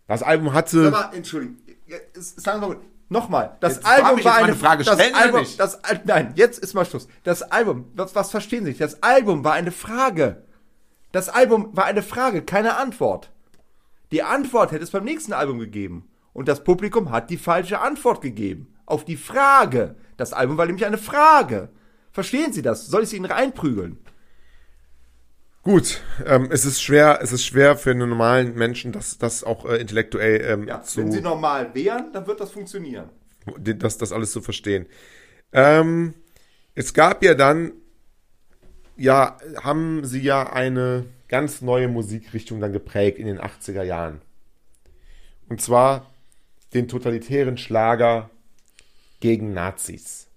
Das Album hatte. Aber Entschuldigung, ja, es- sagen wir mal, nochmal, das Jetzt Album war mal eine Frage das Album, das nein, jetzt ist mal Schluss. Das Album, was, was verstehen Sie? nicht? Das Album war eine Frage. Das Album war eine Frage, keine Antwort. Die Antwort hätte es beim nächsten Album gegeben. Und das Publikum hat die falsche Antwort gegeben. Auf die Frage. Das Album war nämlich eine Frage. Verstehen Sie das? Soll ich sie Ihnen reinprügeln? Gut, ähm, es ist schwer, es ist schwer für einen normalen Menschen, das, das auch äh, intellektuell ähm, Ja, zu, wenn Sie normal wären, dann wird das funktionieren. das, das alles zu verstehen. Ähm, es gab ja dann, ja, haben sie ja eine ganz neue Musikrichtung dann geprägt in den 80er Jahren. Und zwar den totalitären Schlager gegen Nazis.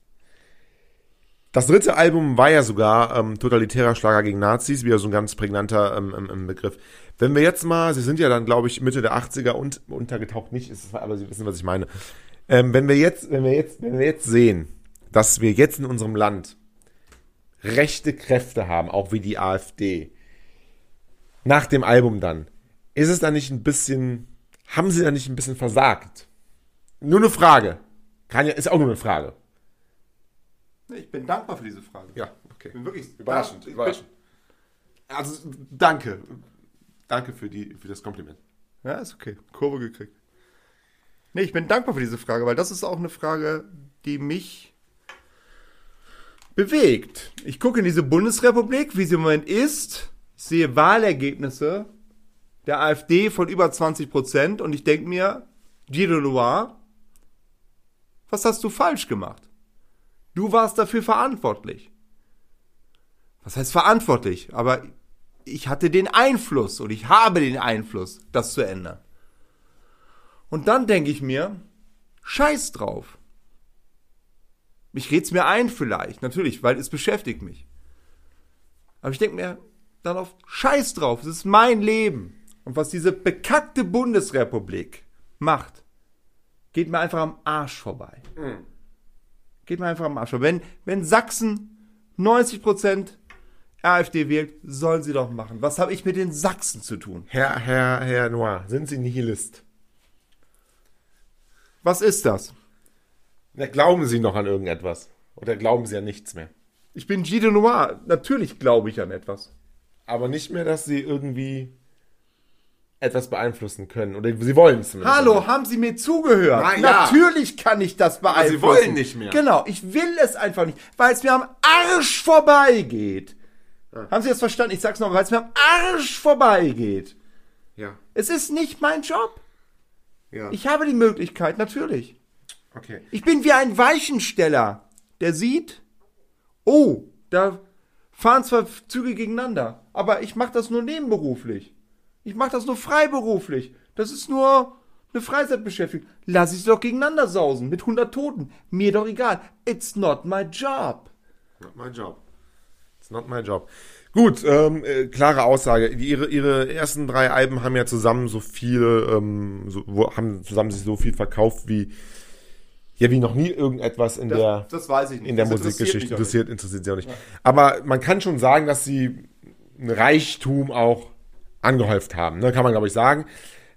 Das dritte Album war ja sogar ähm, totalitärer Schlager gegen Nazis, wieder so ein ganz prägnanter ähm, Begriff. Wenn wir jetzt mal, sie sind ja dann, glaube ich, Mitte der 80er und untergetaucht nicht, ist aber Sie wissen, was ich meine. Ähm, wenn wir jetzt, wenn wir jetzt, wenn wir jetzt sehen, dass wir jetzt in unserem Land rechte Kräfte haben, auch wie die AfD, nach dem Album dann, ist es da nicht ein bisschen, haben sie da nicht ein bisschen versagt? Nur eine Frage. Kann ja, ist auch nur eine Frage. Ich bin dankbar für diese Frage. Ja, okay. Ich bin wirklich Überraschend, bin- überraschend. Also, danke. Danke für, die, für das Kompliment. Ja, ist okay. Kurve gekriegt. Nee, ich bin dankbar für diese Frage, weil das ist auch eine Frage, die mich bewegt. Ich gucke in diese Bundesrepublik, wie sie im Moment ist. Ich sehe Wahlergebnisse der AfD von über 20 Prozent und ich denke mir, Giro Noir, was hast du falsch gemacht? Du warst dafür verantwortlich. Was heißt verantwortlich? Aber ich hatte den Einfluss und ich habe den Einfluss, das zu ändern. Und dann denke ich mir, scheiß drauf. Ich red's mir ein vielleicht, natürlich, weil es beschäftigt mich. Aber ich denke mir dann auf scheiß drauf, es ist mein Leben. Und was diese bekackte Bundesrepublik macht, geht mir einfach am Arsch vorbei. Geht mir einfach am Arsch vorbei. Wenn, wenn Sachsen 90% AfD wählt, sollen sie doch machen. Was habe ich mit den Sachsen zu tun? Herr, Herr, Herr Noir, sind Sie Nihilist? Was ist das? Na, glauben Sie noch an irgendetwas? Oder glauben Sie an nichts mehr? Ich bin Gide Noir. Natürlich glaube ich an etwas. Aber nicht mehr, dass Sie irgendwie etwas beeinflussen können. Oder Sie wollen es zumindest. Hallo, haben Sie mir zugehört? Na ja. Natürlich kann ich das beeinflussen. Sie wollen nicht mehr. Genau, ich will es einfach nicht, weil es mir am Arsch vorbeigeht. Haben Sie das verstanden? Ich sag's nochmal, weil es mir am Arsch vorbeigeht. Ja. Es ist nicht mein Job. Ja. Ich habe die Möglichkeit, natürlich. okay. Ich bin wie ein Weichensteller, der sieht, oh, da fahren zwar Züge gegeneinander, aber ich mache das nur nebenberuflich. Ich mache das nur freiberuflich. Das ist nur eine Freizeitbeschäftigung. Lass ich sie doch gegeneinander sausen mit 100 Toten. Mir doch egal. It's not my job. Not my job. It's not my job. Gut, ähm, äh, klare Aussage. Die- Ihre, ihre ersten drei Alben haben ja zusammen so viele, ähm, so, wo, haben zusammen sich so viel verkauft wie, ja, wie noch nie irgendetwas in der, das weiß ich nicht. in der Das Musikgeschichte. Interessiert, interessiert sie auch nicht. Aber man kann schon sagen, dass sie ein Reichtum auch angehäuft haben, ne? kann man glaube ich sagen.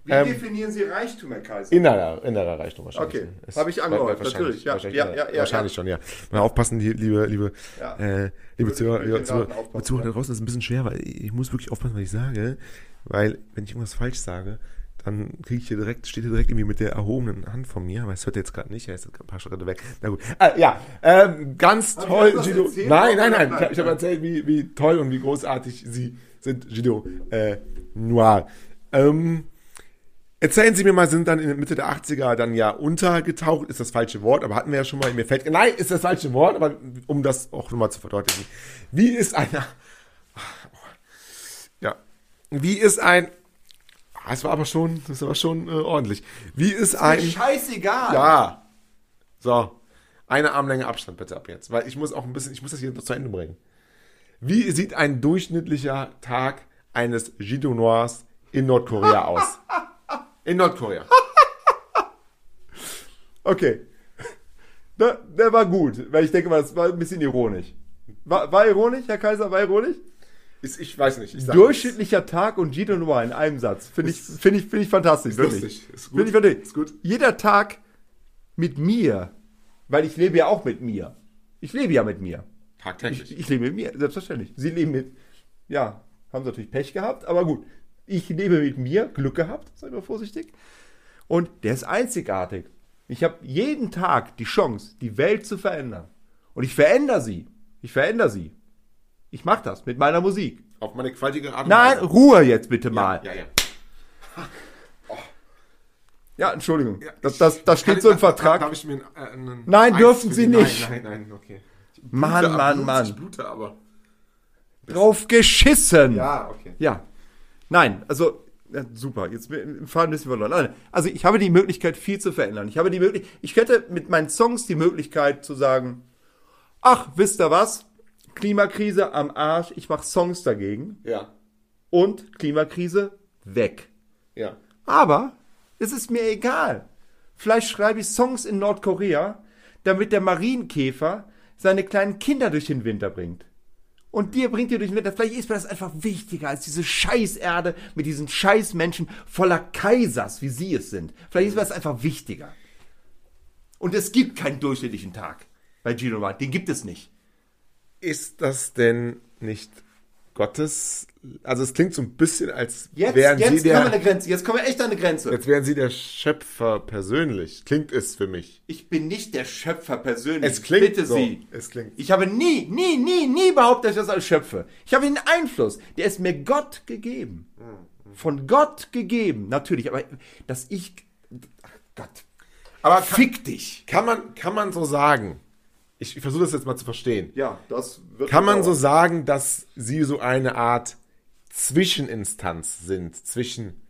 Wie Ähm, definieren Sie Reichtum, Herr Kaiser? Innerer, innerer Reichtum wahrscheinlich. Okay, habe ich angehört, wahrscheinlich- natürlich, ja, Wahrscheinlich, ja, ja, ja, wahrscheinlich schon, ja. Mal aufpassen, liebe, liebe, Ja. äh, liebe Zuhörer, ich liebe Zuhörer, Zuhörer da draußen, das ist ein bisschen schwer, weil ich muss wirklich aufpassen, was ich sage, weil wenn ich irgendwas falsch sage, dann kriege ich hier direkt, steht hier direkt irgendwie mit der erhobenen Hand von mir, aber es hört jetzt gerade nicht, er ist ein paar Schritte weg. Na gut. Ah, ja, ähm, ganz Haben toll, erzählt? Nein, nein, nein, Nein, ich habe nein. hab erzählt, wie, wie toll und wie großartig Sie sind, Gido äh, Noir. Ähm, Erzählen Sie mir mal, sind dann in der Mitte der 80er dann ja untergetaucht, ist das falsche Wort, aber hatten wir ja schon mal, mir fällt, nein, ist das falsche Wort, aber um das auch nochmal zu verdeutlichen. Wie ist einer, ja, wie ist ein, ah, es war aber schon, das war schon äh, ordentlich. Wie ist ein, Scheißegal. ja, so, eine Armlänge Abstand bitte ab jetzt, weil ich muss auch ein bisschen, ich muss das hier noch zu Ende bringen. Wie sieht ein durchschnittlicher Tag eines Jido Noirs in Nordkorea aus? In Nordkorea. Okay. Der, der war gut, weil ich denke mal, das war ein bisschen ironisch. War, war ironisch, Herr Kaiser, war ironisch? Ist, ich weiß nicht. Ich Durchschnittlicher Tag und Gino Noir in einem Satz. Finde ich, finde ich, finde ich fantastisch. Ist wirklich. lustig. Ist gut. Finde ich wirklich. Ist gut. Jeder Tag mit mir, weil ich lebe ja auch mit mir. Ich lebe ja mit mir. Tagtäglich. Ich, ich lebe mit mir, selbstverständlich. Sie leben mit, ja, haben sie natürlich Pech gehabt, aber gut. Ich lebe mit mir, Glück gehabt, sei mal vorsichtig. Und der ist einzigartig. Ich habe jeden Tag die Chance, die Welt zu verändern. Und ich verändere sie. Ich verändere sie. Ich mache das mit meiner Musik. Auf meine qualtige Art Nein. Ruhe jetzt bitte mal. Ja, ja. Ja, Entschuldigung. Das, das, das steht so im Vertrag. Darf ich mir einen, einen Nein, dürfen Sie nicht. Nein, nein, nein, okay. Blute Mann, Mann, Mann. Ich blute aber. Drauf geschissen. Ja, okay. Ja. Nein, also ja, super. Jetzt Faden müssen wir verloren. Also ich habe die Möglichkeit, viel zu verändern. Ich habe die Möglichkeit, ich hätte mit meinen Songs die Möglichkeit zu sagen, ach, wisst ihr was? Klimakrise am Arsch, ich mache Songs dagegen Ja, und Klimakrise weg. ja. Aber es ist mir egal. Vielleicht schreibe ich Songs in Nordkorea, damit der Marienkäfer seine kleinen Kinder durch den Winter bringt. Und dir bringt ihr durch den Winter. Vielleicht ist mir das einfach wichtiger als diese Scheißerde mit diesen Scheißmenschen voller Kaisers, wie sie es sind. Vielleicht ist mir das einfach wichtiger. Und es gibt keinen durchschnittlichen Tag bei Gino. Den gibt es nicht. Ist das denn nicht Gottes? Also es klingt so ein bisschen, als Jetzt, wären jetzt Sie kommen wir der, eine Grenze. Jetzt kommen wir echt an eine Grenze. jetzt wären Sie der Schöpfer persönlich. Klingt es für mich. Ich bin nicht der Schöpfer persönlich. Es klingt Bitte so. Sie. Es klingt. Ich habe nie, nie, nie, nie behauptet, dass ich das alles schöpfe. Ich habe einen Einfluss. Der ist mir Gott gegeben. Von Gott gegeben. Natürlich, aber dass ich. Ach Gott. Aber kann, Fick dich. kann man, kann man so sagen? Ich, ich versuche das jetzt mal zu verstehen. Ja, das wird. Kann man so sagen, dass Sie so eine Art Zwischeninstanz sind zwischen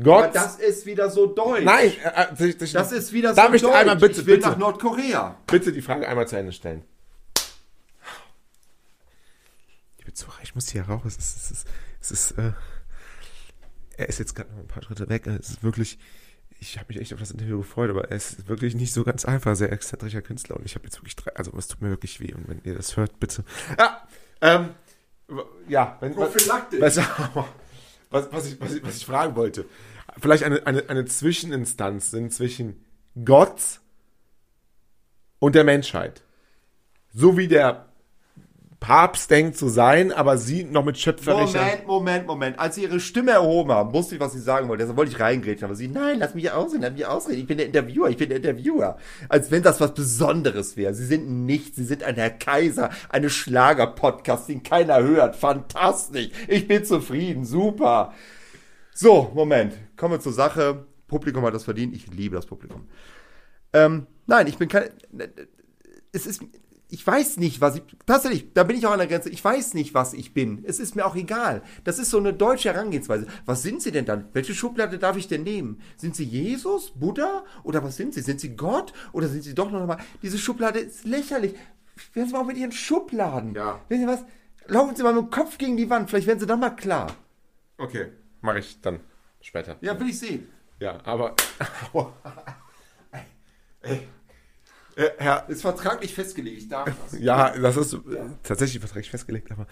Gott? Aber das ist wieder so deutsch. Nein, äh, äh, zwischen- Das ist wieder so Darf ich deutsch. einmal bitte, ich will bitte, nach Nordkorea. bitte die Frage einmal zu Ende stellen? Liebe Zuhörer, ich muss hier raus. Es ist, es ist, es ist äh, er ist jetzt gerade noch ein paar Schritte weg. Es ist wirklich, ich habe mich echt auf das Interview gefreut, aber er ist wirklich nicht so ganz einfach, sehr exzentrischer Künstler und ich habe jetzt wirklich drei, also es tut mir wirklich weh und wenn ihr das hört, bitte. Ja, ähm, w- ja, wenn, Prophylaktisch. Was, was, was, ich, was, ich, was ich fragen wollte. Vielleicht eine, eine, eine Zwischeninstanz sind zwischen Gott und der Menschheit. So wie der Papst denkt zu sein, aber sie noch mit schöpferischer... Moment, Moment, Moment. Als sie ihre Stimme erhoben haben, wusste ich, was sie sagen wollte. Deshalb wollte ich reingrätschen. Aber sie, nein, lass mich ausreden, lass mich ausreden. Ich bin der Interviewer, ich bin der Interviewer. Als wenn das was Besonderes wäre. Sie sind nichts. Sie sind ein Herr Kaiser, eine Schlager-Podcast, den keiner hört. Fantastisch. Ich bin zufrieden. Super. So, Moment. Kommen wir zur Sache. Publikum hat das verdient. Ich liebe das Publikum. Ähm, nein, ich bin kein. Es ist. Ich weiß nicht, was ich. Tatsächlich, da bin ich auch an der Grenze. Ich weiß nicht, was ich bin. Es ist mir auch egal. Das ist so eine deutsche Herangehensweise. Was sind Sie denn dann? Welche Schublade darf ich denn nehmen? Sind Sie Jesus, Buddha? Oder was sind Sie? Sind Sie Gott? Oder sind Sie doch noch mal. Diese Schublade ist lächerlich. Werden Sie mal mit Ihren Schubladen. Ja. Wissen Sie was? laufen Sie mal mit dem Kopf gegen die Wand, vielleicht werden Sie dann mal klar. Okay, mache ich dann später. Ja, will ich sehen. Ja, aber. Aua. Ey. Äh, Herr, Ist vertraglich festgelegt, ich darf das. ja, das ist äh, tatsächlich vertraglich festgelegt, aber.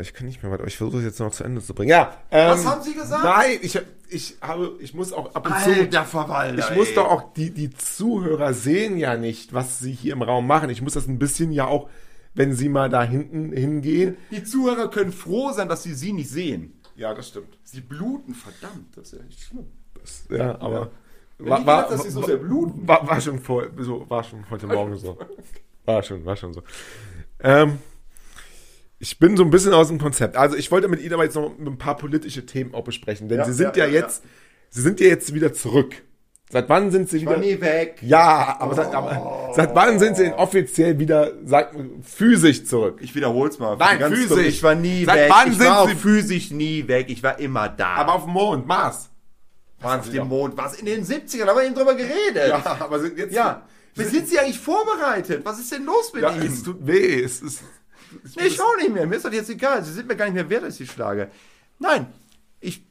Ich kann nicht mehr weiter. Ich versuche es jetzt noch zu Ende zu bringen. Ja. Ähm, Was haben Sie gesagt? Nein, ich, ich habe, ich muss auch ab und Alter zu. Verwalter, Ich muss ey. doch auch, die, die Zuhörer sehen ja nicht, was sie hier im Raum machen. Ich muss das ein bisschen ja auch, wenn sie mal da hinten hingehen. Die Zuhörer können froh sein, dass sie sie nicht sehen. Ja, das stimmt. Sie bluten, verdammt, das ist ja echt schlimm. Ja, aber. Wenn die gedacht, dass sie so sehr bluten. War, war schon vor, so, war schon heute Morgen so. War schon, war schon so. Ähm, ich bin so ein bisschen aus dem Konzept. Also ich wollte mit Ihnen aber jetzt noch ein paar politische Themen auch besprechen, denn Ja, Sie sind ja, ja, ja, jetzt, Sie sind ja jetzt wieder zurück. Seit wann sind Sie Ich war wieder? nie weg. Ja, aber, seit, aber seit wann sind Sie denn offiziell wieder, sagt, physisch zurück? Ich wiederhol's mal. Nein, physisch. dumm. Ich war nie Seit weg. wann ich sind war Sie- physisch nie weg. Ich war immer da. Aber auf dem Mond, Mars. Waren auf dem Mond. Was in den 70ern? Da haben wir eben drüber geredet. Ja, aber sind jetzt. Ja. Wie sind Sie eigentlich vorbereitet? Was ist denn los mit Ja, Ihnen? es tut weh. Es ist, es Nee, ich auch nicht mehr. Mir ist das jetzt egal. Sie sind mir gar nicht mehr wert, dass ich schlage. Nein, ich,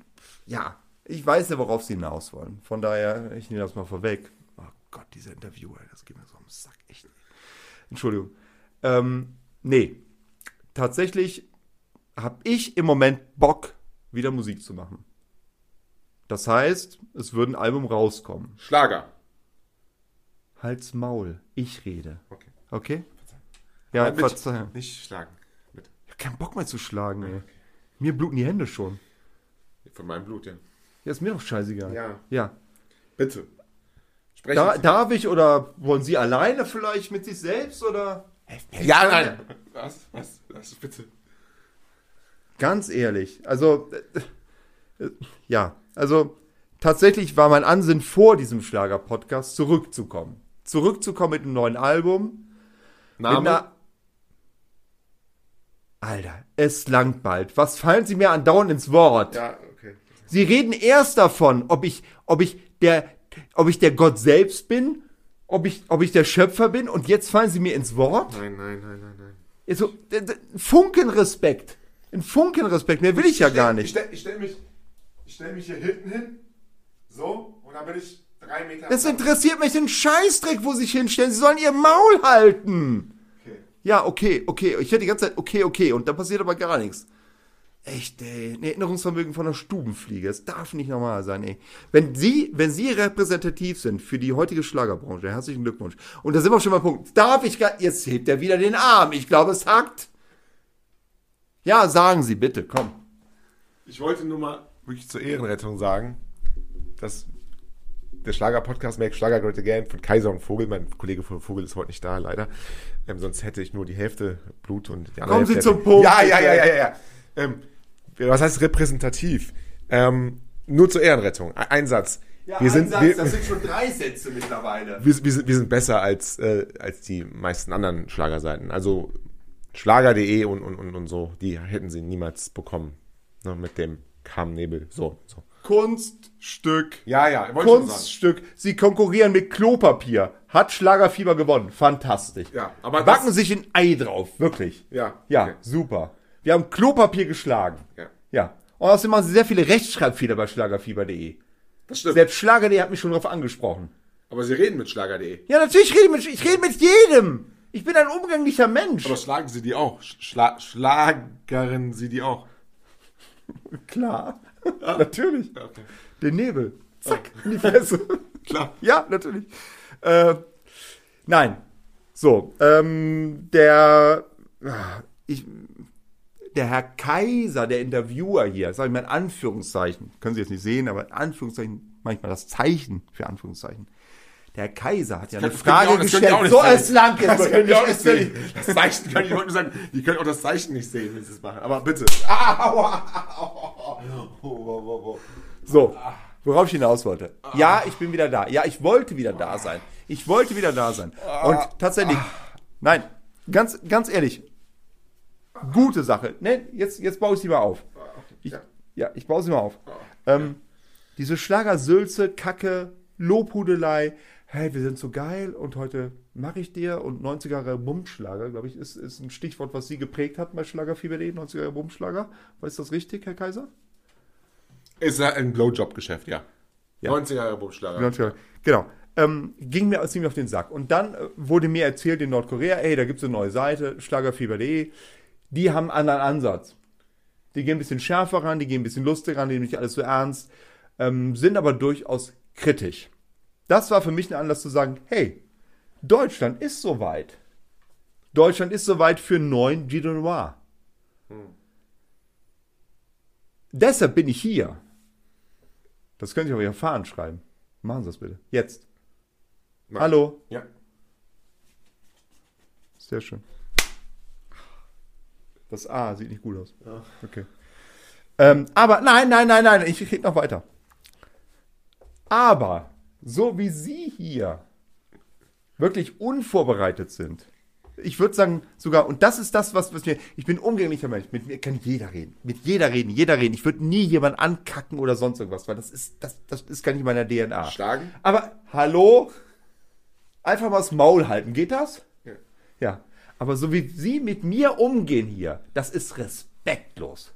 ja, ich weiß ja, worauf Sie hinaus wollen. Von daher, ich nehme das mal vorweg. Oh Gott, dieser Interviewer, das geht mir so am Sack. Echt. Entschuldigung. Ähm, nee, tatsächlich habe ich im Moment Bock, wieder Musik zu machen. Das heißt, es würde ein Album rauskommen. Schlager. Halt's Maul, ich rede. Okay. Okay? Ja, bitte. verzeihung. Nicht schlagen. Bitte. Ich hab keinen Bock mehr zu schlagen, ey. Mir bluten die Hände schon. Von meinem Blut, ja. Ja, ist mir doch scheißegal. Ja. Ja. Bitte. Sprechen Da, Sie. darf ich oder wollen Sie alleine vielleicht mit sich selbst oder? Ja, nein. Was? Was? Was? Bitte. Ganz ehrlich, also äh, äh, ja, also tatsächlich war mein Ansinn vor diesem Schlager-Podcast zurückzukommen. Zurückzukommen mit einem neuen Album. Name? Alter, es langt bald. Was fallen Sie mir andauernd ins Wort? ja, okay. Sie reden erst davon, ob ich, ob ich der, ob ich der Gott selbst bin, ob ich, ob ich der Schöpfer bin, und jetzt fallen Sie mir ins Wort. Nein, nein, nein, nein, nein. Also, d- ein Funken Respekt. Ein Funken Respekt. Mehr will ich ja gar Ich nicht. stelle ich stell mich, ich stell mich hier hinten hin. So. Und dann bin ich drei Meter. Das interessiert mich den Scheißdreck, wo Sie sich hinstellen. Sie sollen Ihr Maul halten. Okay. Ja, okay, okay. Ich höre die ganze Zeit, okay, okay. Und dann passiert aber gar nichts. Echt, ey. Ein Erinnerungsvermögen von einer Stubenfliege. Das darf nicht normal sein, ey. Wenn Sie, wenn Sie repräsentativ sind für die heutige Schlagerbranche, herzlichen Glückwunsch. Und da sind wir schon mal Punkt. Darf ich gar, jetzt hebt er wieder den Arm. Ich glaube, es hackt. Ja, sagen Sie bitte, komm. Ich wollte nur mal wirklich zur Ehrenrettung sagen, dass der Schlager-Podcast Make Schlager Great Again von Kaiser und Vogel, mein Kollege von Vogel ist heute nicht da, leider. Ähm, sonst hätte ich nur die Hälfte Blut und die andere Kommen Sie Hälfte zum hätte- Punkt, Ja, ja, ja, ja, ja. ja. Ähm, was heißt repräsentativ? Ähm, nur zur Ehrenrettung. Ein ein Satz. wir, sind, wir, sind schon drei Sätze mittlerweile. wir, wir, sind, wir sind besser als, äh, als die meisten anderen Schlagerseiten. Also Schlager.de und, und, und, und so, die hätten sie niemals bekommen. Ne, mit dem Kamnebel. So, so. Kunststück. Ja, ja. Kunststück. Sie konkurrieren mit Klopapier. Hat Schlagerfieber gewonnen. Fantastisch. Ja, aber Backen sich ein Ei drauf. Wirklich. Ja, Ja, okay. super. Wir haben Klopapier geschlagen. Ja. Ja. Und außerdem machen sie sehr viele Rechtschreibfehler bei schlagerfieber.de. Das stimmt. Selbst Schlager.de hat mich schon darauf angesprochen. Aber sie reden mit Schlager.de. Ja, natürlich rede ich mit, ich rede mit jedem. Ich bin ein umgänglicher Mensch. Aber schlagen sie die auch? Schla schlagern sie die auch? Klar. natürlich. Okay. Den Nebel. Zack, in die Fresse. Klar. Ja, natürlich. Äh, nein. So, ähm, der, ah, ich, der Herr Kaiser, der Interviewer hier, sag ich mal in Anführungszeichen, können Sie jetzt nicht sehen, aber in Anführungszeichen, manchmal das Zeichen für Anführungszeichen. Der Kaiser hat ja eine Das die Frage auch- gestellt. So, es lang. Das können die auch nicht sehen. Das Zeichen können die Leute sagen, die können auch das Zeichen nicht sehen, wenn sie es machen. Aber bitte. So, worauf ich hinaus wollte. Ja, ich bin wieder da. Ja, ich wollte wieder da sein. Ich wollte wieder da sein. Und tatsächlich, nein, ganz, ganz ehrlich, gute Sache. Ne, jetzt, jetzt baue ich sie mal auf. Ich, ja, ich baue sie mal auf. Ähm, diese Schlagersülze, Kacke, Lobhudelei. Hey, wir sind so geil und heute mache ich dir und 90er Jahre Bumschlager, glaube ich, ist, ist ein Stichwort, was Sie geprägt hat bei Schlagerfieber.de, 90er Jahre Bumschlager. Ist das richtig, Herr Kaiser? Ist ja ein Blowjob-Geschäft, ja. Ja. 90er Jahre Bumschlager. 90er Jahre. Genau. Ähm, ging mir ziemlich auf den Sack. Und dann äh, wurde mir erzählt in Nordkorea, ey, da gibt es eine neue Seite, Schlagerfieber.de, die haben einen anderen Ansatz. Die gehen ein bisschen schärfer ran, die gehen ein bisschen lustiger ran, die nehmen nicht alles so ernst, ähm, sind aber durchaus kritisch. Das war für mich ein Anlass zu sagen, hey, Deutschland ist soweit. Deutschland ist soweit für neuen Giro Noir. Deshalb bin ich hier. Das könnt ihr auf Ihren Fahnen schreiben. Machen Sie das bitte. Jetzt. Nein. Hallo. Ja. Sehr schön. Das A sieht nicht gut aus. Okay. Ähm, aber nein, nein, nein, nein, ich rede noch weiter. Aber so wie Sie hier wirklich unvorbereitet sind, ich würde sagen sogar, und das ist das, was, was mir, ich bin umgänglicher Mensch, mit mir kann jeder reden, mit jeder reden, jeder reden. Ich würde nie jemanden ankacken oder sonst irgendwas, weil das ist, das, das ist gar nicht meiner DNA. Schlagen? Aber hallo, einfach mal das Maul halten, geht das? Ja. Ja, aber so wie Sie mit mir umgehen hier, das ist respektlos.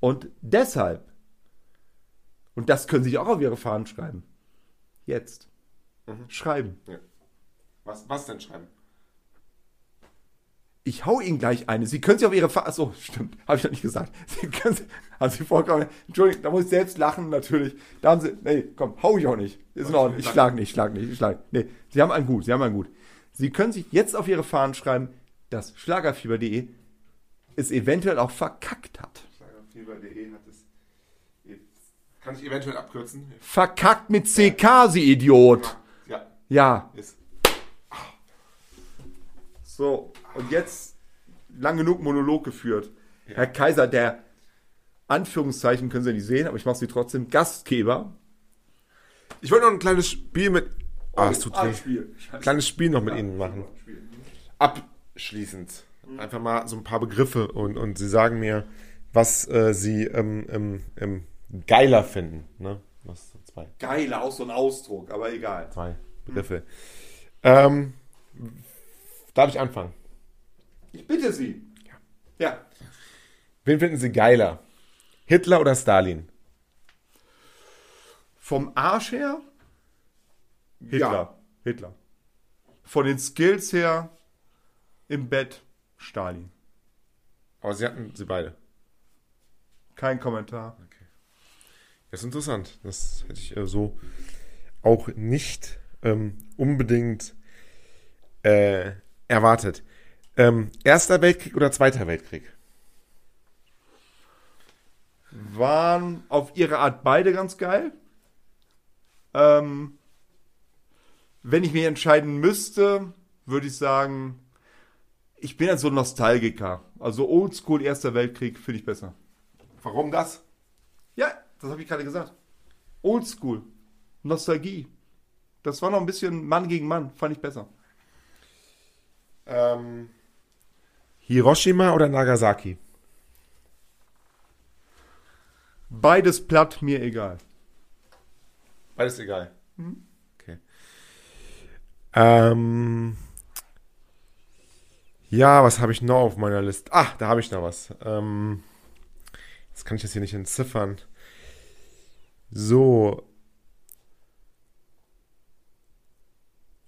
Und deshalb, und das können Sie sich auch auf Ihre Fahnen schreiben, jetzt, schreiben. ja. Was, was denn schreiben? Ich hau Ihnen gleich eine. Sie können sich auf Ihre Fahnen, achso, stimmt, habe ich noch nicht gesagt. Sie können, sich- haben Sie vollkommen, Entschuldigung, da muss ich selbst lachen, natürlich. Da haben Sie, nee, komm, hau ich auch nicht. Ist in Ordnung, ich schlag nicht, ich schlag nicht, ich schlag. Nee, Sie haben einen gut, Sie haben einen gut. Sie können sich jetzt auf Ihre Fahnen schreiben, dass Schlagerfieber.de es eventuell auch verkackt hat. Schlagerfieber.de hat es. Kann ich eventuell abkürzen? Verkackt mit CK, Sie Idiot. Ja. Ja. Ist. So, und jetzt lang genug Monolog geführt. Herr Kaiser, der Anführungszeichen können Sie nicht sehen, aber ich mache Sie trotzdem Gastgeber. Ich wollte noch ein kleines Spiel mit. Ah, es tut weh. Spiel. Kleines Spiel noch mit Ihnen machen. Abschließend. Einfach mal so ein paar Begriffe und, und Sie sagen mir, was äh, Sie ähm, ähm, ähm, geiler finden. Ne? Was, zwei, Geiler, auch so ein Ausdruck, aber egal. zwei Begriffe. Ähm, darf ich anfangen? Ich bitte Sie. Ja. Wen finden Sie geiler? Hitler oder Stalin? Vom Arsch her? Hitler. Ja. Hitler. Von den Skills her im Bett Stalin. Aber Sie hatten sie beide. Kein Kommentar. Das ist interessant. Das hätte ich äh, so auch nicht ähm, unbedingt äh, erwartet. Ähm, Erster Weltkrieg oder Zweiter Weltkrieg? Waren auf ihre Art beide ganz geil. Ähm, wenn ich mich entscheiden müsste, würde ich sagen, ich bin ja so ein Nostalgiker. Also Oldschool Erster Weltkrieg finde ich besser. Warum das? Ja, das habe ich gerade gesagt. Oldschool. Nostalgie. Das war noch ein bisschen Mann gegen Mann. Fand ich besser. Ähm, Hiroshima oder Nagasaki? Beides platt, mir egal. Beides egal. Okay. Ähm, ja, was habe ich noch auf meiner Liste? Ah, da habe ich noch was. Ähm, das kann ich jetzt hier nicht entziffern. So,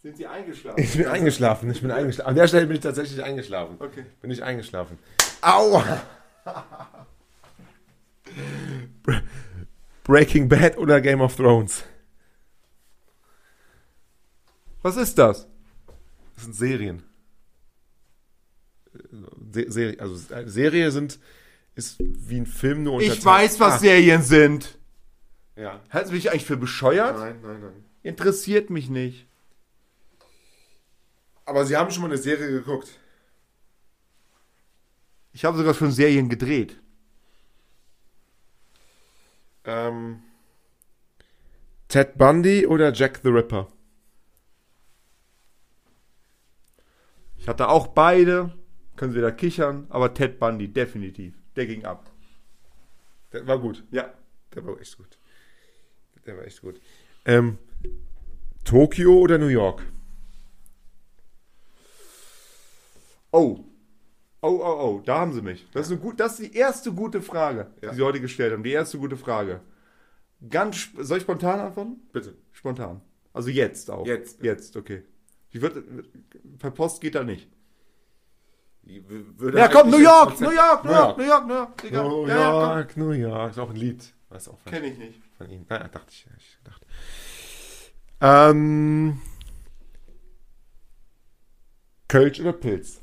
Sind Sie eingeschlafen? ich bin eingeschlafen. Ich bin eingeschlafen. An der Stelle bin ich tatsächlich eingeschlafen. Okay. Bin ich eingeschlafen. Aua! Breaking Bad oder Game of Thrones? Was ist das? Das sind Serien. Se Serie, also eine Serie sind ist wie ein Film nur Ich unterteilt. weiß, was Ah, Serien sind. Ja. Halten Sie mich eigentlich für bescheuert? Nein, nein, nein. Interessiert mich nicht. Aber Sie haben schon mal eine Serie geguckt. Ich habe sogar schon Serien gedreht. Ähm, Ted Bundy oder Jack the Ripper? Ich hatte auch beide. Können Sie da kichern, aber Ted Bundy, definitiv. Der ging ab. Der war gut. Ja. Der war echt gut. Der war echt gut. Ähm, Tokio oder New York? Oh. Oh, oh, oh, da haben sie mich. Das ist, eine gut, das ist die erste gute Frage, Ja. die sie heute gestellt haben. Die erste gute Frage. Ganz, soll ich spontan antworten? Bitte. Spontan. Also jetzt auch. Jetzt. Jetzt, okay. Ich würde, per Post geht da nicht. Ja, komm, New York, New York, New York, New York, New York. New. York, New York. Ist auch ein Lied. Weiß auch Kenn ich nicht. Von ihm. Naja, dachte ich. ich dachte. Ähm, Kölsch oder Pilz?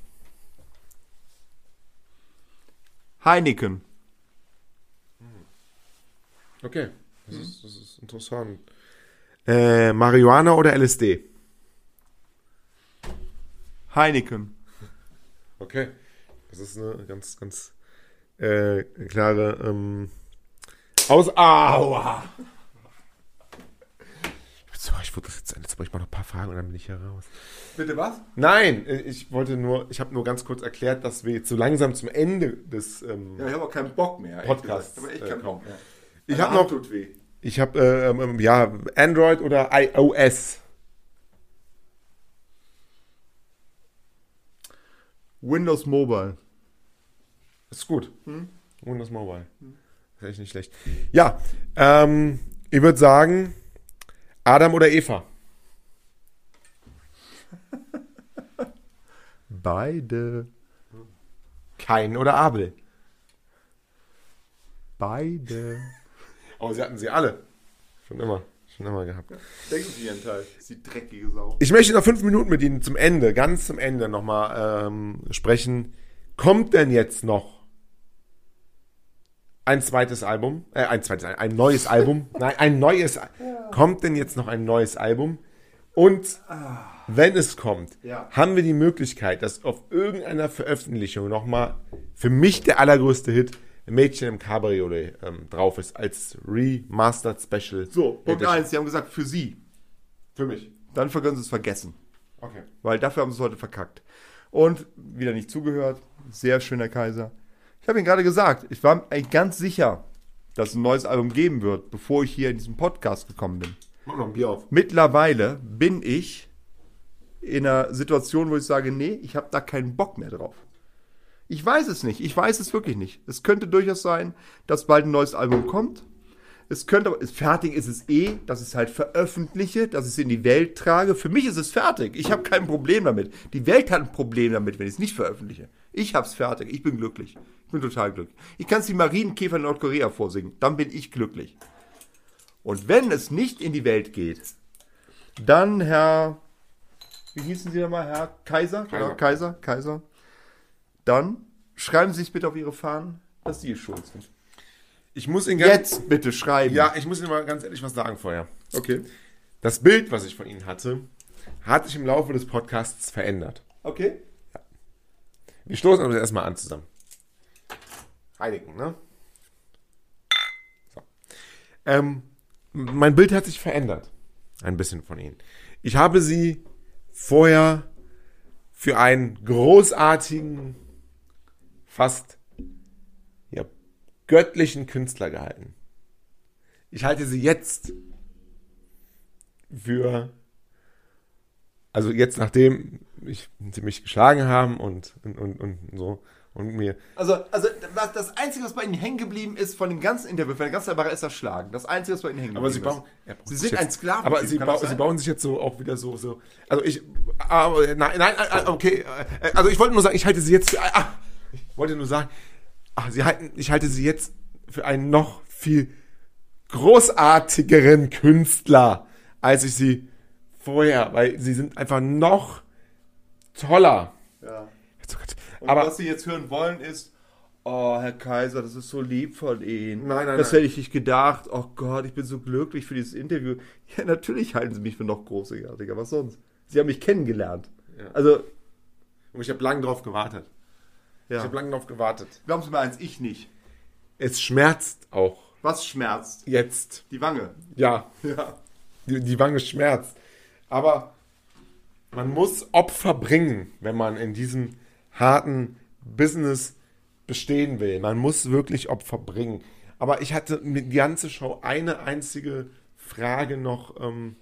Heineken. Okay. Das, ist, das ist interessant. Äh, Marihuana oder LSD? Heineken. Okay. Das ist eine ganz, ganz äh, klare ähm, Aus. Aua! So, ich würde das jetzt, jetzt brauche ich mal noch ein paar Fragen und dann bin ich hier raus. Bitte was? Nein, äh, ich wollte nur, ich habe nur ganz kurz erklärt, dass wir jetzt so langsam zum Ende des. Ähm, Ja, ich habe auch keinen Bock mehr. ehrlich Podcast, gesagt. Ich habe echt äh, keinen Bock mehr. Ich Meine hab noch- Tut weh. ich habe, äh, ähm, ja, Android oder iOS. Windows Mobile. Ist gut. Windows Mobile. Ist echt nicht schlecht. Ja, ähm, ich würde sagen, Adam oder Eva? Beide. Kain oder Abel? Beide. Aber sie hatten sie alle. Schon immer. Schon immer gehabt. Denken Sie einen Teil. Die dreckige Sau. Ich möchte noch fünf Minuten mit Ihnen zum Ende, ganz zum Ende nochmal ähm, sprechen. Kommt denn jetzt noch ein zweites Album? Äh, ein zweites, ein neues Album? Nein, ein neues. Al- Kommt denn jetzt noch ein neues Album? Und wenn es kommt, Ja. haben wir die Möglichkeit, dass auf irgendeiner Veröffentlichung nochmal für mich der allergrößte Hit Mädchen im Cabriolet ähm, drauf ist, als Remastered Special. So, Punkt Edition. 1. Sie haben gesagt, für Sie. Für mich. Dann können Sie es vergessen. Okay. Weil dafür haben Sie es heute verkackt. Und wieder nicht zugehört. Sehr schöner Kaiser. Ich habe Ihnen gerade gesagt, ich war eigentlich ganz sicher, dass es ein neues Album geben wird, bevor ich hier in diesen Podcast gekommen bin. Mach noch ein Bier auf. Mittlerweile bin ich in einer Situation, wo ich sage, nee, ich habe da keinen Bock mehr drauf. Ich weiß es nicht. Ich weiß es wirklich nicht. Es könnte durchaus sein, dass bald ein neues Album kommt. Es könnte aber, fertig ist es eh, dass ich es halt veröffentliche, dass ich es in die Welt trage. Für mich ist es fertig. Ich habe kein Problem damit. Die Welt hat ein Problem damit, wenn ich es nicht veröffentliche. Ich habe es fertig. Ich bin glücklich. Ich bin total glücklich. Ich kann es die Marienkäfer in Nordkorea vorsingen. Dann bin ich glücklich. Und wenn es nicht in die Welt geht, dann Herr, wie hießen Sie nochmal, Herr Kaiser? Genau, Kaiser, Kaiser. Dann schreiben Sie sich bitte auf Ihre Fahnen, dass Sie es schuld sind. Ich muss Ihnen ganz, Jetzt bitte schreiben. Ja, ich muss Ihnen mal ganz ehrlich was sagen vorher. Okay. Das Bild, was ich von Ihnen hatte, hat sich im Laufe des Podcasts verändert. Okay. Wir stoßen uns erstmal an zusammen. Heineken, ne? So. Ähm, mein Bild hat sich verändert. Ein bisschen von Ihnen. Ich habe Sie vorher für einen großartigen, fast ja, göttlichen Künstler gehalten. Ich halte Sie jetzt für, also jetzt nachdem ich, Sie mich geschlagen haben und, und, und, und so und mir Also, also was, das Einzige, was bei Ihnen hängen geblieben ist von dem ganzen Interview, von der ganzen Sache, ist das Schlagen. Das Einzige, was bei Ihnen hängen Aber geblieben sie bauen. ist. Sie sind ein Sklaven. Aber sie, das sie bauen sich jetzt so auch wieder so. so also ich. Aber, nein, nein, äh, okay. äh, Also ich wollte nur sagen, ich halte sie jetzt für. Ah, ich wollte nur sagen, ach, sie halten, ich halte sie jetzt für einen noch viel großartigeren Künstler, als ich sie vorher, weil sie sind einfach noch toller. Ja. Und Aber was Sie jetzt hören wollen ist, oh, Herr Kaiser, das ist so lieb von Ihnen. Nein, nein, Das nein. hätte ich nicht gedacht. Oh Gott, ich bin so glücklich für dieses Interview. Ja, natürlich halten Sie mich für noch großartiger. Was sonst? Sie haben mich kennengelernt. Ja. Also, und ich habe lange drauf gewartet. Ich ja. habe lange drauf gewartet. Glauben Sie mir eins, ich nicht. Es schmerzt auch Was schmerzt? jetzt. Die Wange. Ja. Ja. die, die Wange schmerzt. Aber man muss Opfer bringen, wenn man in diesem harten Business bestehen will. Man muss wirklich Opfer bringen. Aber ich hatte mit die ganze Show eine einzige Frage noch ähm,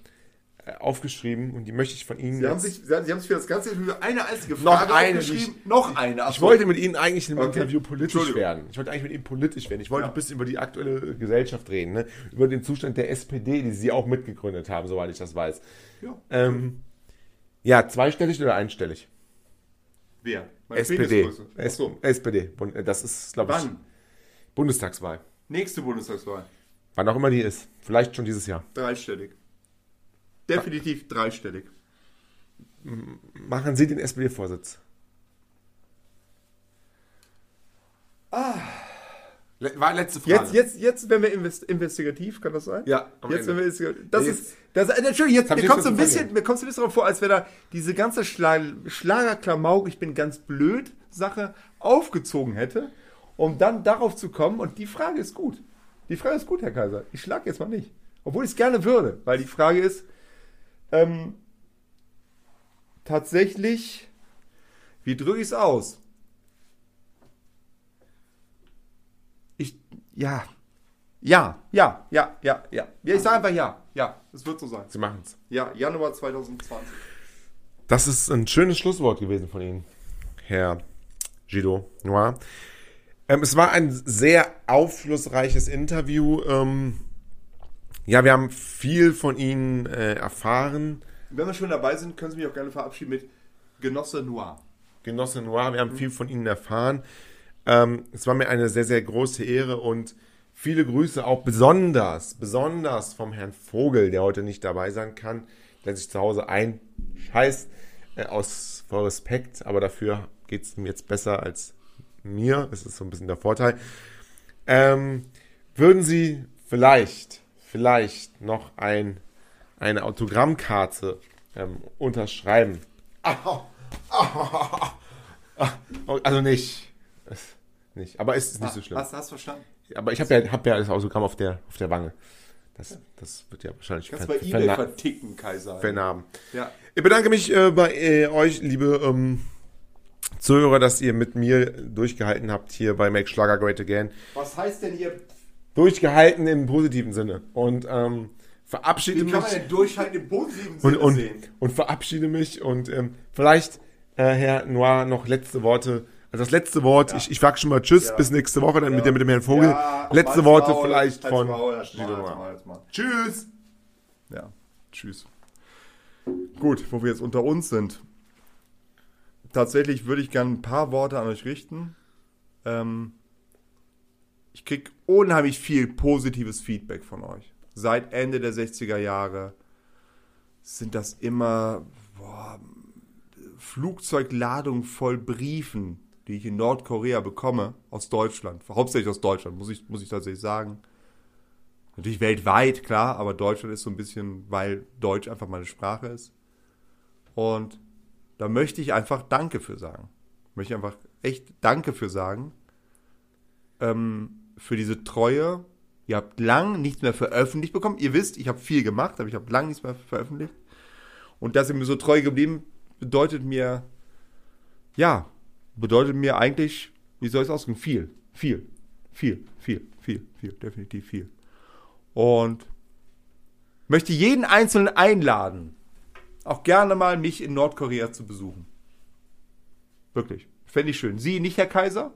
äh, aufgeschrieben und die möchte ich von Ihnen Sie haben, sich, Sie haben sich für das ganze für eine einzige Noch Frage eine, aufgeschrieben. Noch eine. Ach Ich wollte mit Ihnen eigentlich in einem Okay. Interview politisch werden. Ich wollte eigentlich mit Ihnen politisch werden. Ich wollte Ja. ein bisschen über die aktuelle Gesellschaft reden, ne? über den Zustand der SPD, die Sie auch mitgegründet haben, soweit ich das weiß. Ja. Ähm, ja, zweistellig oder einstellig? Wer? Meine SPD. So. SPD. Äh, Das ist, glaube ich, Wann? Bundestagswahl. Nächste Bundestagswahl. Wann auch immer die ist. Vielleicht schon dieses Jahr. Dreistellig. Definitiv dreistellig. Machen Sie den SPD-Vorsitz. Ah. War letzte Frage. Jetzt, jetzt, jetzt, wenn wir invest investigativ, kann das sein? Ja, am Jetzt, Ende. wenn wir investigativ, das Ja, ist, das, äh, Entschuldigung, jetzt, mir kommt so jetzt ein bisschen, mir kommt so ein bisschen darauf vor, als wäre da diese ganze Schla Schlagerklamauk, ich bin ganz blöd, Sache aufgezogen hätte, um dann darauf zu kommen. Und die Frage ist gut. Die Frage ist gut, Herr Kaiser. Ich schlage jetzt mal nicht. Obwohl ich es gerne würde, weil die Frage ist, ähm, tatsächlich, wie drücke ich es aus? Ich, ja, ja, ja, ja, ja, ja. Ich sage einfach ja. Ja, es wird so sein. Sie machen es. Ja, Januar 2020. Das ist ein schönes Schlusswort gewesen von Ihnen, Herr Guido Noir. Ähm, es war ein sehr aufschlussreiches Interview. Ähm, ja, wir haben viel von Ihnen äh, erfahren. Wenn wir schon dabei sind, können Sie mich auch gerne verabschieden mit Genosse Noir. Genosse Noir, wir haben viel von Ihnen erfahren. Ähm, es war mir eine sehr, sehr große Ehre und viele Grüße auch besonders, besonders vom Herrn Vogel, der heute nicht dabei sein kann, der sich zu Hause einscheißt, äh, aus vor Respekt, aber dafür geht es ihm jetzt besser als mir. Das ist so ein bisschen der Vorteil. Ähm, würden Sie vielleicht, vielleicht noch ein, eine Autogrammkarte ähm, unterschreiben? Also nicht. Es- Nicht. Aber es ist nicht so schlimm. Hast, hast verstanden? Aber ich habe ja, hab ja das Autogramm auf der, auf der Wange. Das, das wird ja wahrscheinlich Kannst ver- bei eBay verna- verticken, Kaiser. vernahmen. Ja. Ich bedanke mich äh, bei äh, euch, liebe ähm, Zuhörer, dass ihr mit mir durchgehalten habt hier bei Make Schlager Great Again. Was heißt denn hier, Durchgehalten im positiven Sinne. Und ähm, verabschiede wie mich. kann man denn durchhalten im positiven und, Sinne und, sehen? und verabschiede mich und ähm, vielleicht, äh, Herr Noir, noch letzte Worte. Also das letzte Wort, ich, ich sag schon mal Tschüss, Ja. bis nächste Woche, dann mit, dem, mit dem Herrn Vogel. Ja, letzte Worte Maul, vielleicht halt's von Maul, Guido Maul, halt's Maul. Tschüss! Ja, tschüss. Gut, wo wir jetzt unter uns sind. Tatsächlich würde ich gerne ein paar Worte an euch richten. Ähm, ich kriege unheimlich viel positives Feedback von euch. Seit Ende der 60er Jahre sind das immer boah, Flugzeugladungen voll Briefen, die ich in Nordkorea bekomme, aus Deutschland. Hauptsächlich aus Deutschland, muss ich, muss ich tatsächlich sagen. Natürlich weltweit, klar, aber Deutschland ist so ein bisschen, weil Deutsch einfach meine Sprache ist. Und da möchte ich einfach Danke für sagen. Möchte ich einfach echt Danke für sagen. Ähm, für diese Treue. Ihr habt lang nichts mehr veröffentlicht bekommen. Ihr wisst, ich habe viel gemacht, aber ich habe lang nichts mehr veröffentlicht. Und dass ihr mir so treu geblieben bedeutet mir, ja, bedeutet mir eigentlich, wie soll ich es ausdrücken, viel, viel, viel, viel, viel, viel, definitiv viel. Und möchte jeden Einzelnen einladen, auch gerne mal mich in Nordkorea zu besuchen. Wirklich. Fände ich schön. Sie nicht, Herr Kaiser.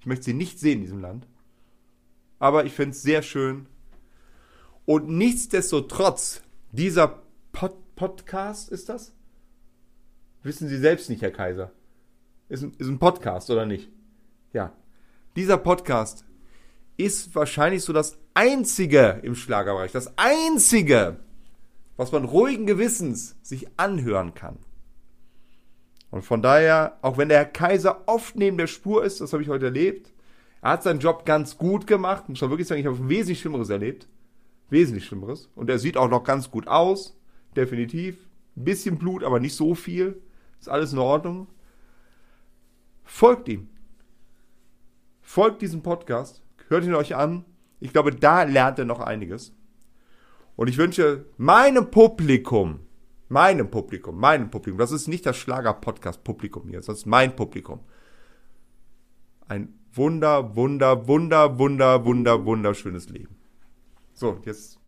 Ich möchte Sie nicht sehen in diesem Land. Aber ich fände es sehr schön. Und nichtsdestotrotz, dieser Pod Podcast ist das? Wissen Sie selbst nicht, Herr Kaiser. Ist ein, ist ein Podcast, oder nicht? Ja. Dieser Podcast ist wahrscheinlich so das einzige im Schlagerbereich, das einzige, was man ruhigen Gewissens sich anhören kann. Und von daher, auch wenn der Herr Kaiser oft neben der Spur ist, das habe ich heute erlebt, er hat seinen Job ganz gut gemacht, muss man wirklich sagen, ich habe wesentlich Schlimmeres erlebt. Wesentlich Schlimmeres. Und er sieht auch noch ganz gut aus, definitiv. Ein bisschen Blut, aber nicht so viel. Ist alles in Ordnung. Folgt ihm. Folgt diesem Podcast. Hört ihn euch an. Ich glaube, da lernt er noch einiges. Und ich wünsche meinem Publikum, meinem Publikum, meinem Publikum, das ist nicht das Schlager-Podcast-Publikum hier, das ist mein Publikum. Ein wunder, wunder, wunder, wunder, wunder, wunderschönes Leben. So, jetzt